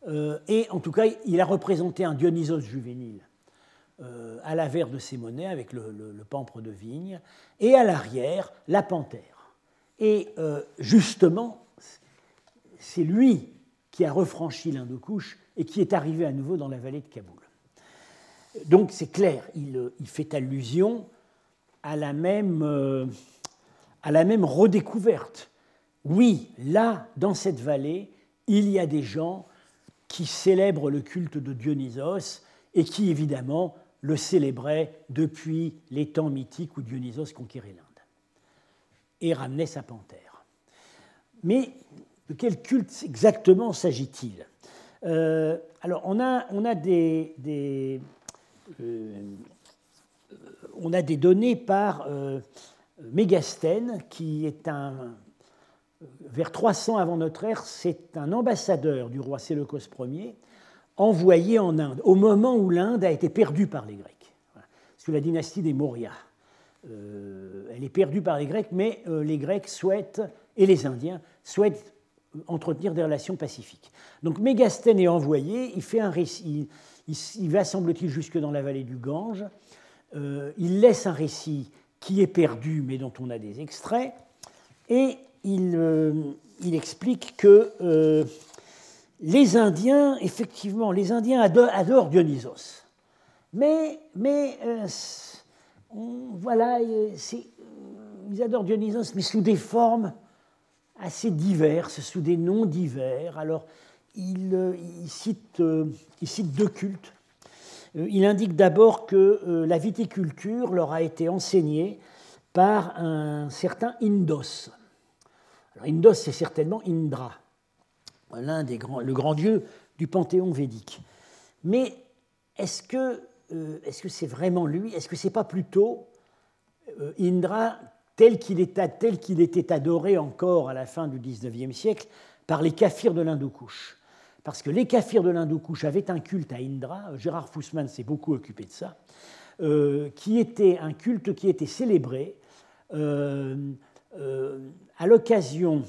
Et en tout cas, il a représenté un Dionysos juvénile euh, à l'avers de ces monnaies avec le, pampre de vigne, et à l'arrière, la panthère. Et euh, justement, c'est lui qui a refranchi l'Inde-Couche et qui est arrivé à nouveau dans la vallée de Kaboul. Donc c'est clair, il, fait allusion à la, même, euh, à la même redécouverte. Oui, là, dans cette vallée, il y a des gens qui célèbrent le culte de Dionysos et qui, évidemment, le célébrait depuis les temps mythiques où Dionysos conquérait l'Inde et ramenait sa panthère. Mais de quel culte exactement s'agit-il? Euh, Alors, on a, on a des, euh, on a des données par euh, Mégastène, qui est un. Vers 300 avant notre ère, c'est un ambassadeur du roi Séleucos Ier envoyé en Inde, au moment où l'Inde a été perdue par les Grecs, sous la dynastie des Maurya. Euh, elle est perdue par les Grecs, mais euh, les Grecs souhaitent, et les Indiens, souhaitent entretenir des relations pacifiques. Donc Mégastène est envoyé, il fait un récit, il, va, semble-t-il, jusque dans la vallée du Gange, euh, il laisse un récit qui est perdu, mais dont on a des extraits, et il, il explique que les Indiens, effectivement, les Indiens adorent, Dionysos. Mais, euh, voilà, euh, ils adorent Dionysos, mais sous des formes assez diverses, sous des noms divers. Alors, euh, il cite, deux cultes. Il indique d'abord que la viticulture leur a été enseignée par un certain Indos. Indos, c'est certainement Indra l'un des grands, le grand dieu du panthéon védique. Mais est-ce que euh, c'est vraiment lui? Est-ce que c'est pas plutôt euh, Indra tel qu'il était, tel qu'il était adoré encore à la fin du XIXe siècle par les kafirs de l'Hindoukouche Parce que les kafirs de l'Hindoukouche avaient un culte à Indra, Gérard Fussman s'est beaucoup occupé de ça, euh, qui était un culte qui était célébré à l'occasion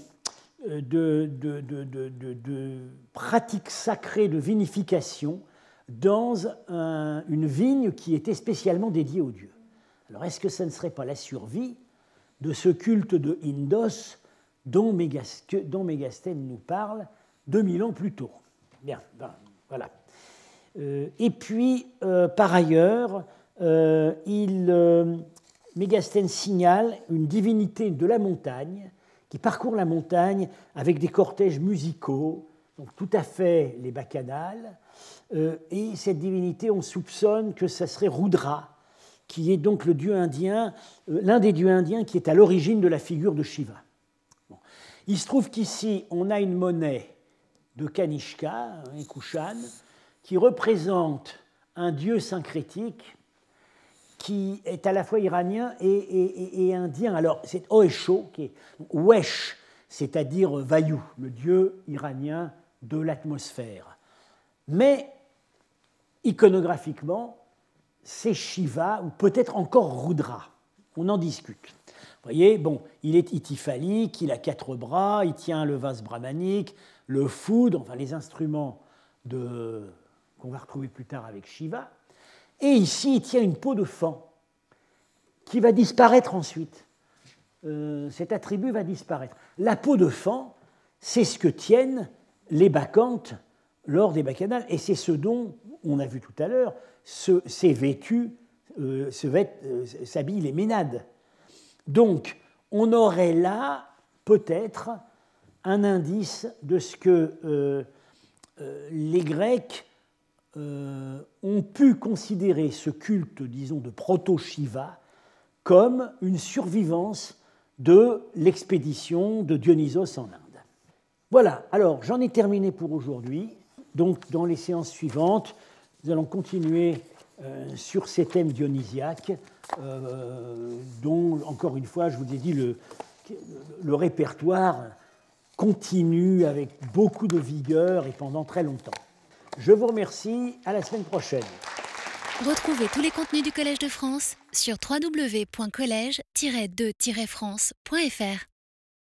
de, de, pratiques sacrées de vinification dans une vigne qui était spécialement dédiée au dieu. Alors est-ce que ce ne serait pas la survie de ce culte de Indos dont, Mégastène nous parle 2000 ans plus tôt? Bien, ben, voilà. et puis, par ailleurs, il, Mégastène signale une divinité de la montagne qui parcourt la montagne avec des cortèges musicaux, donc tout à fait les bacchanales. et cette divinité, on soupçonne que ça serait Rudra, qui est donc le dieu indien, euh, l'un des dieux indiens qui est à l'origine de la figure de Shiva. Il se trouve qu'ici, on a une monnaie de Kanishka, un Kushan, qui représente un dieu syncrétique qui est à la fois iranien et, indien. Alors, c'est Oesho, qui est Wesh, c'est-à-dire Vayu, le dieu iranien de l'atmosphère. Mais, iconographiquement, c'est Shiva ou peut-être encore Rudra. On en discute. Vous voyez, bon, il est itifalique, il a quatre bras, il tient le vase brahmanique, le foudre, enfin les instruments qu'on va retrouver plus tard avec Shiva. Et ici, il tient une peau de fan qui va disparaître ensuite. Euh, cet attribut va disparaître. La peau de fan, c'est ce que tiennent les bacchantes lors des bacchanales, et c'est ce dont on a vu tout à l'heure, ces vêtus euh, euh, s'habillent les ménades. Donc, on aurait là peut-être un indice de ce que euh, les Grecs ont pu considérer ce culte, disons, de proto-Shiva comme une survivance de l'expédition de Dionysos en Inde. Voilà, alors j'en ai terminé pour aujourd'hui. Donc, dans les séances suivantes, nous allons continuer euh, sur ces thèmes dionysiaques, euh, dont, encore une fois, je vous ai dit, le répertoire continue avec beaucoup de vigueur et pendant très longtemps. Je vous remercie, à la semaine prochaine. Retrouvez tous les contenus du Collège de France sur www.colège-2-france.fr.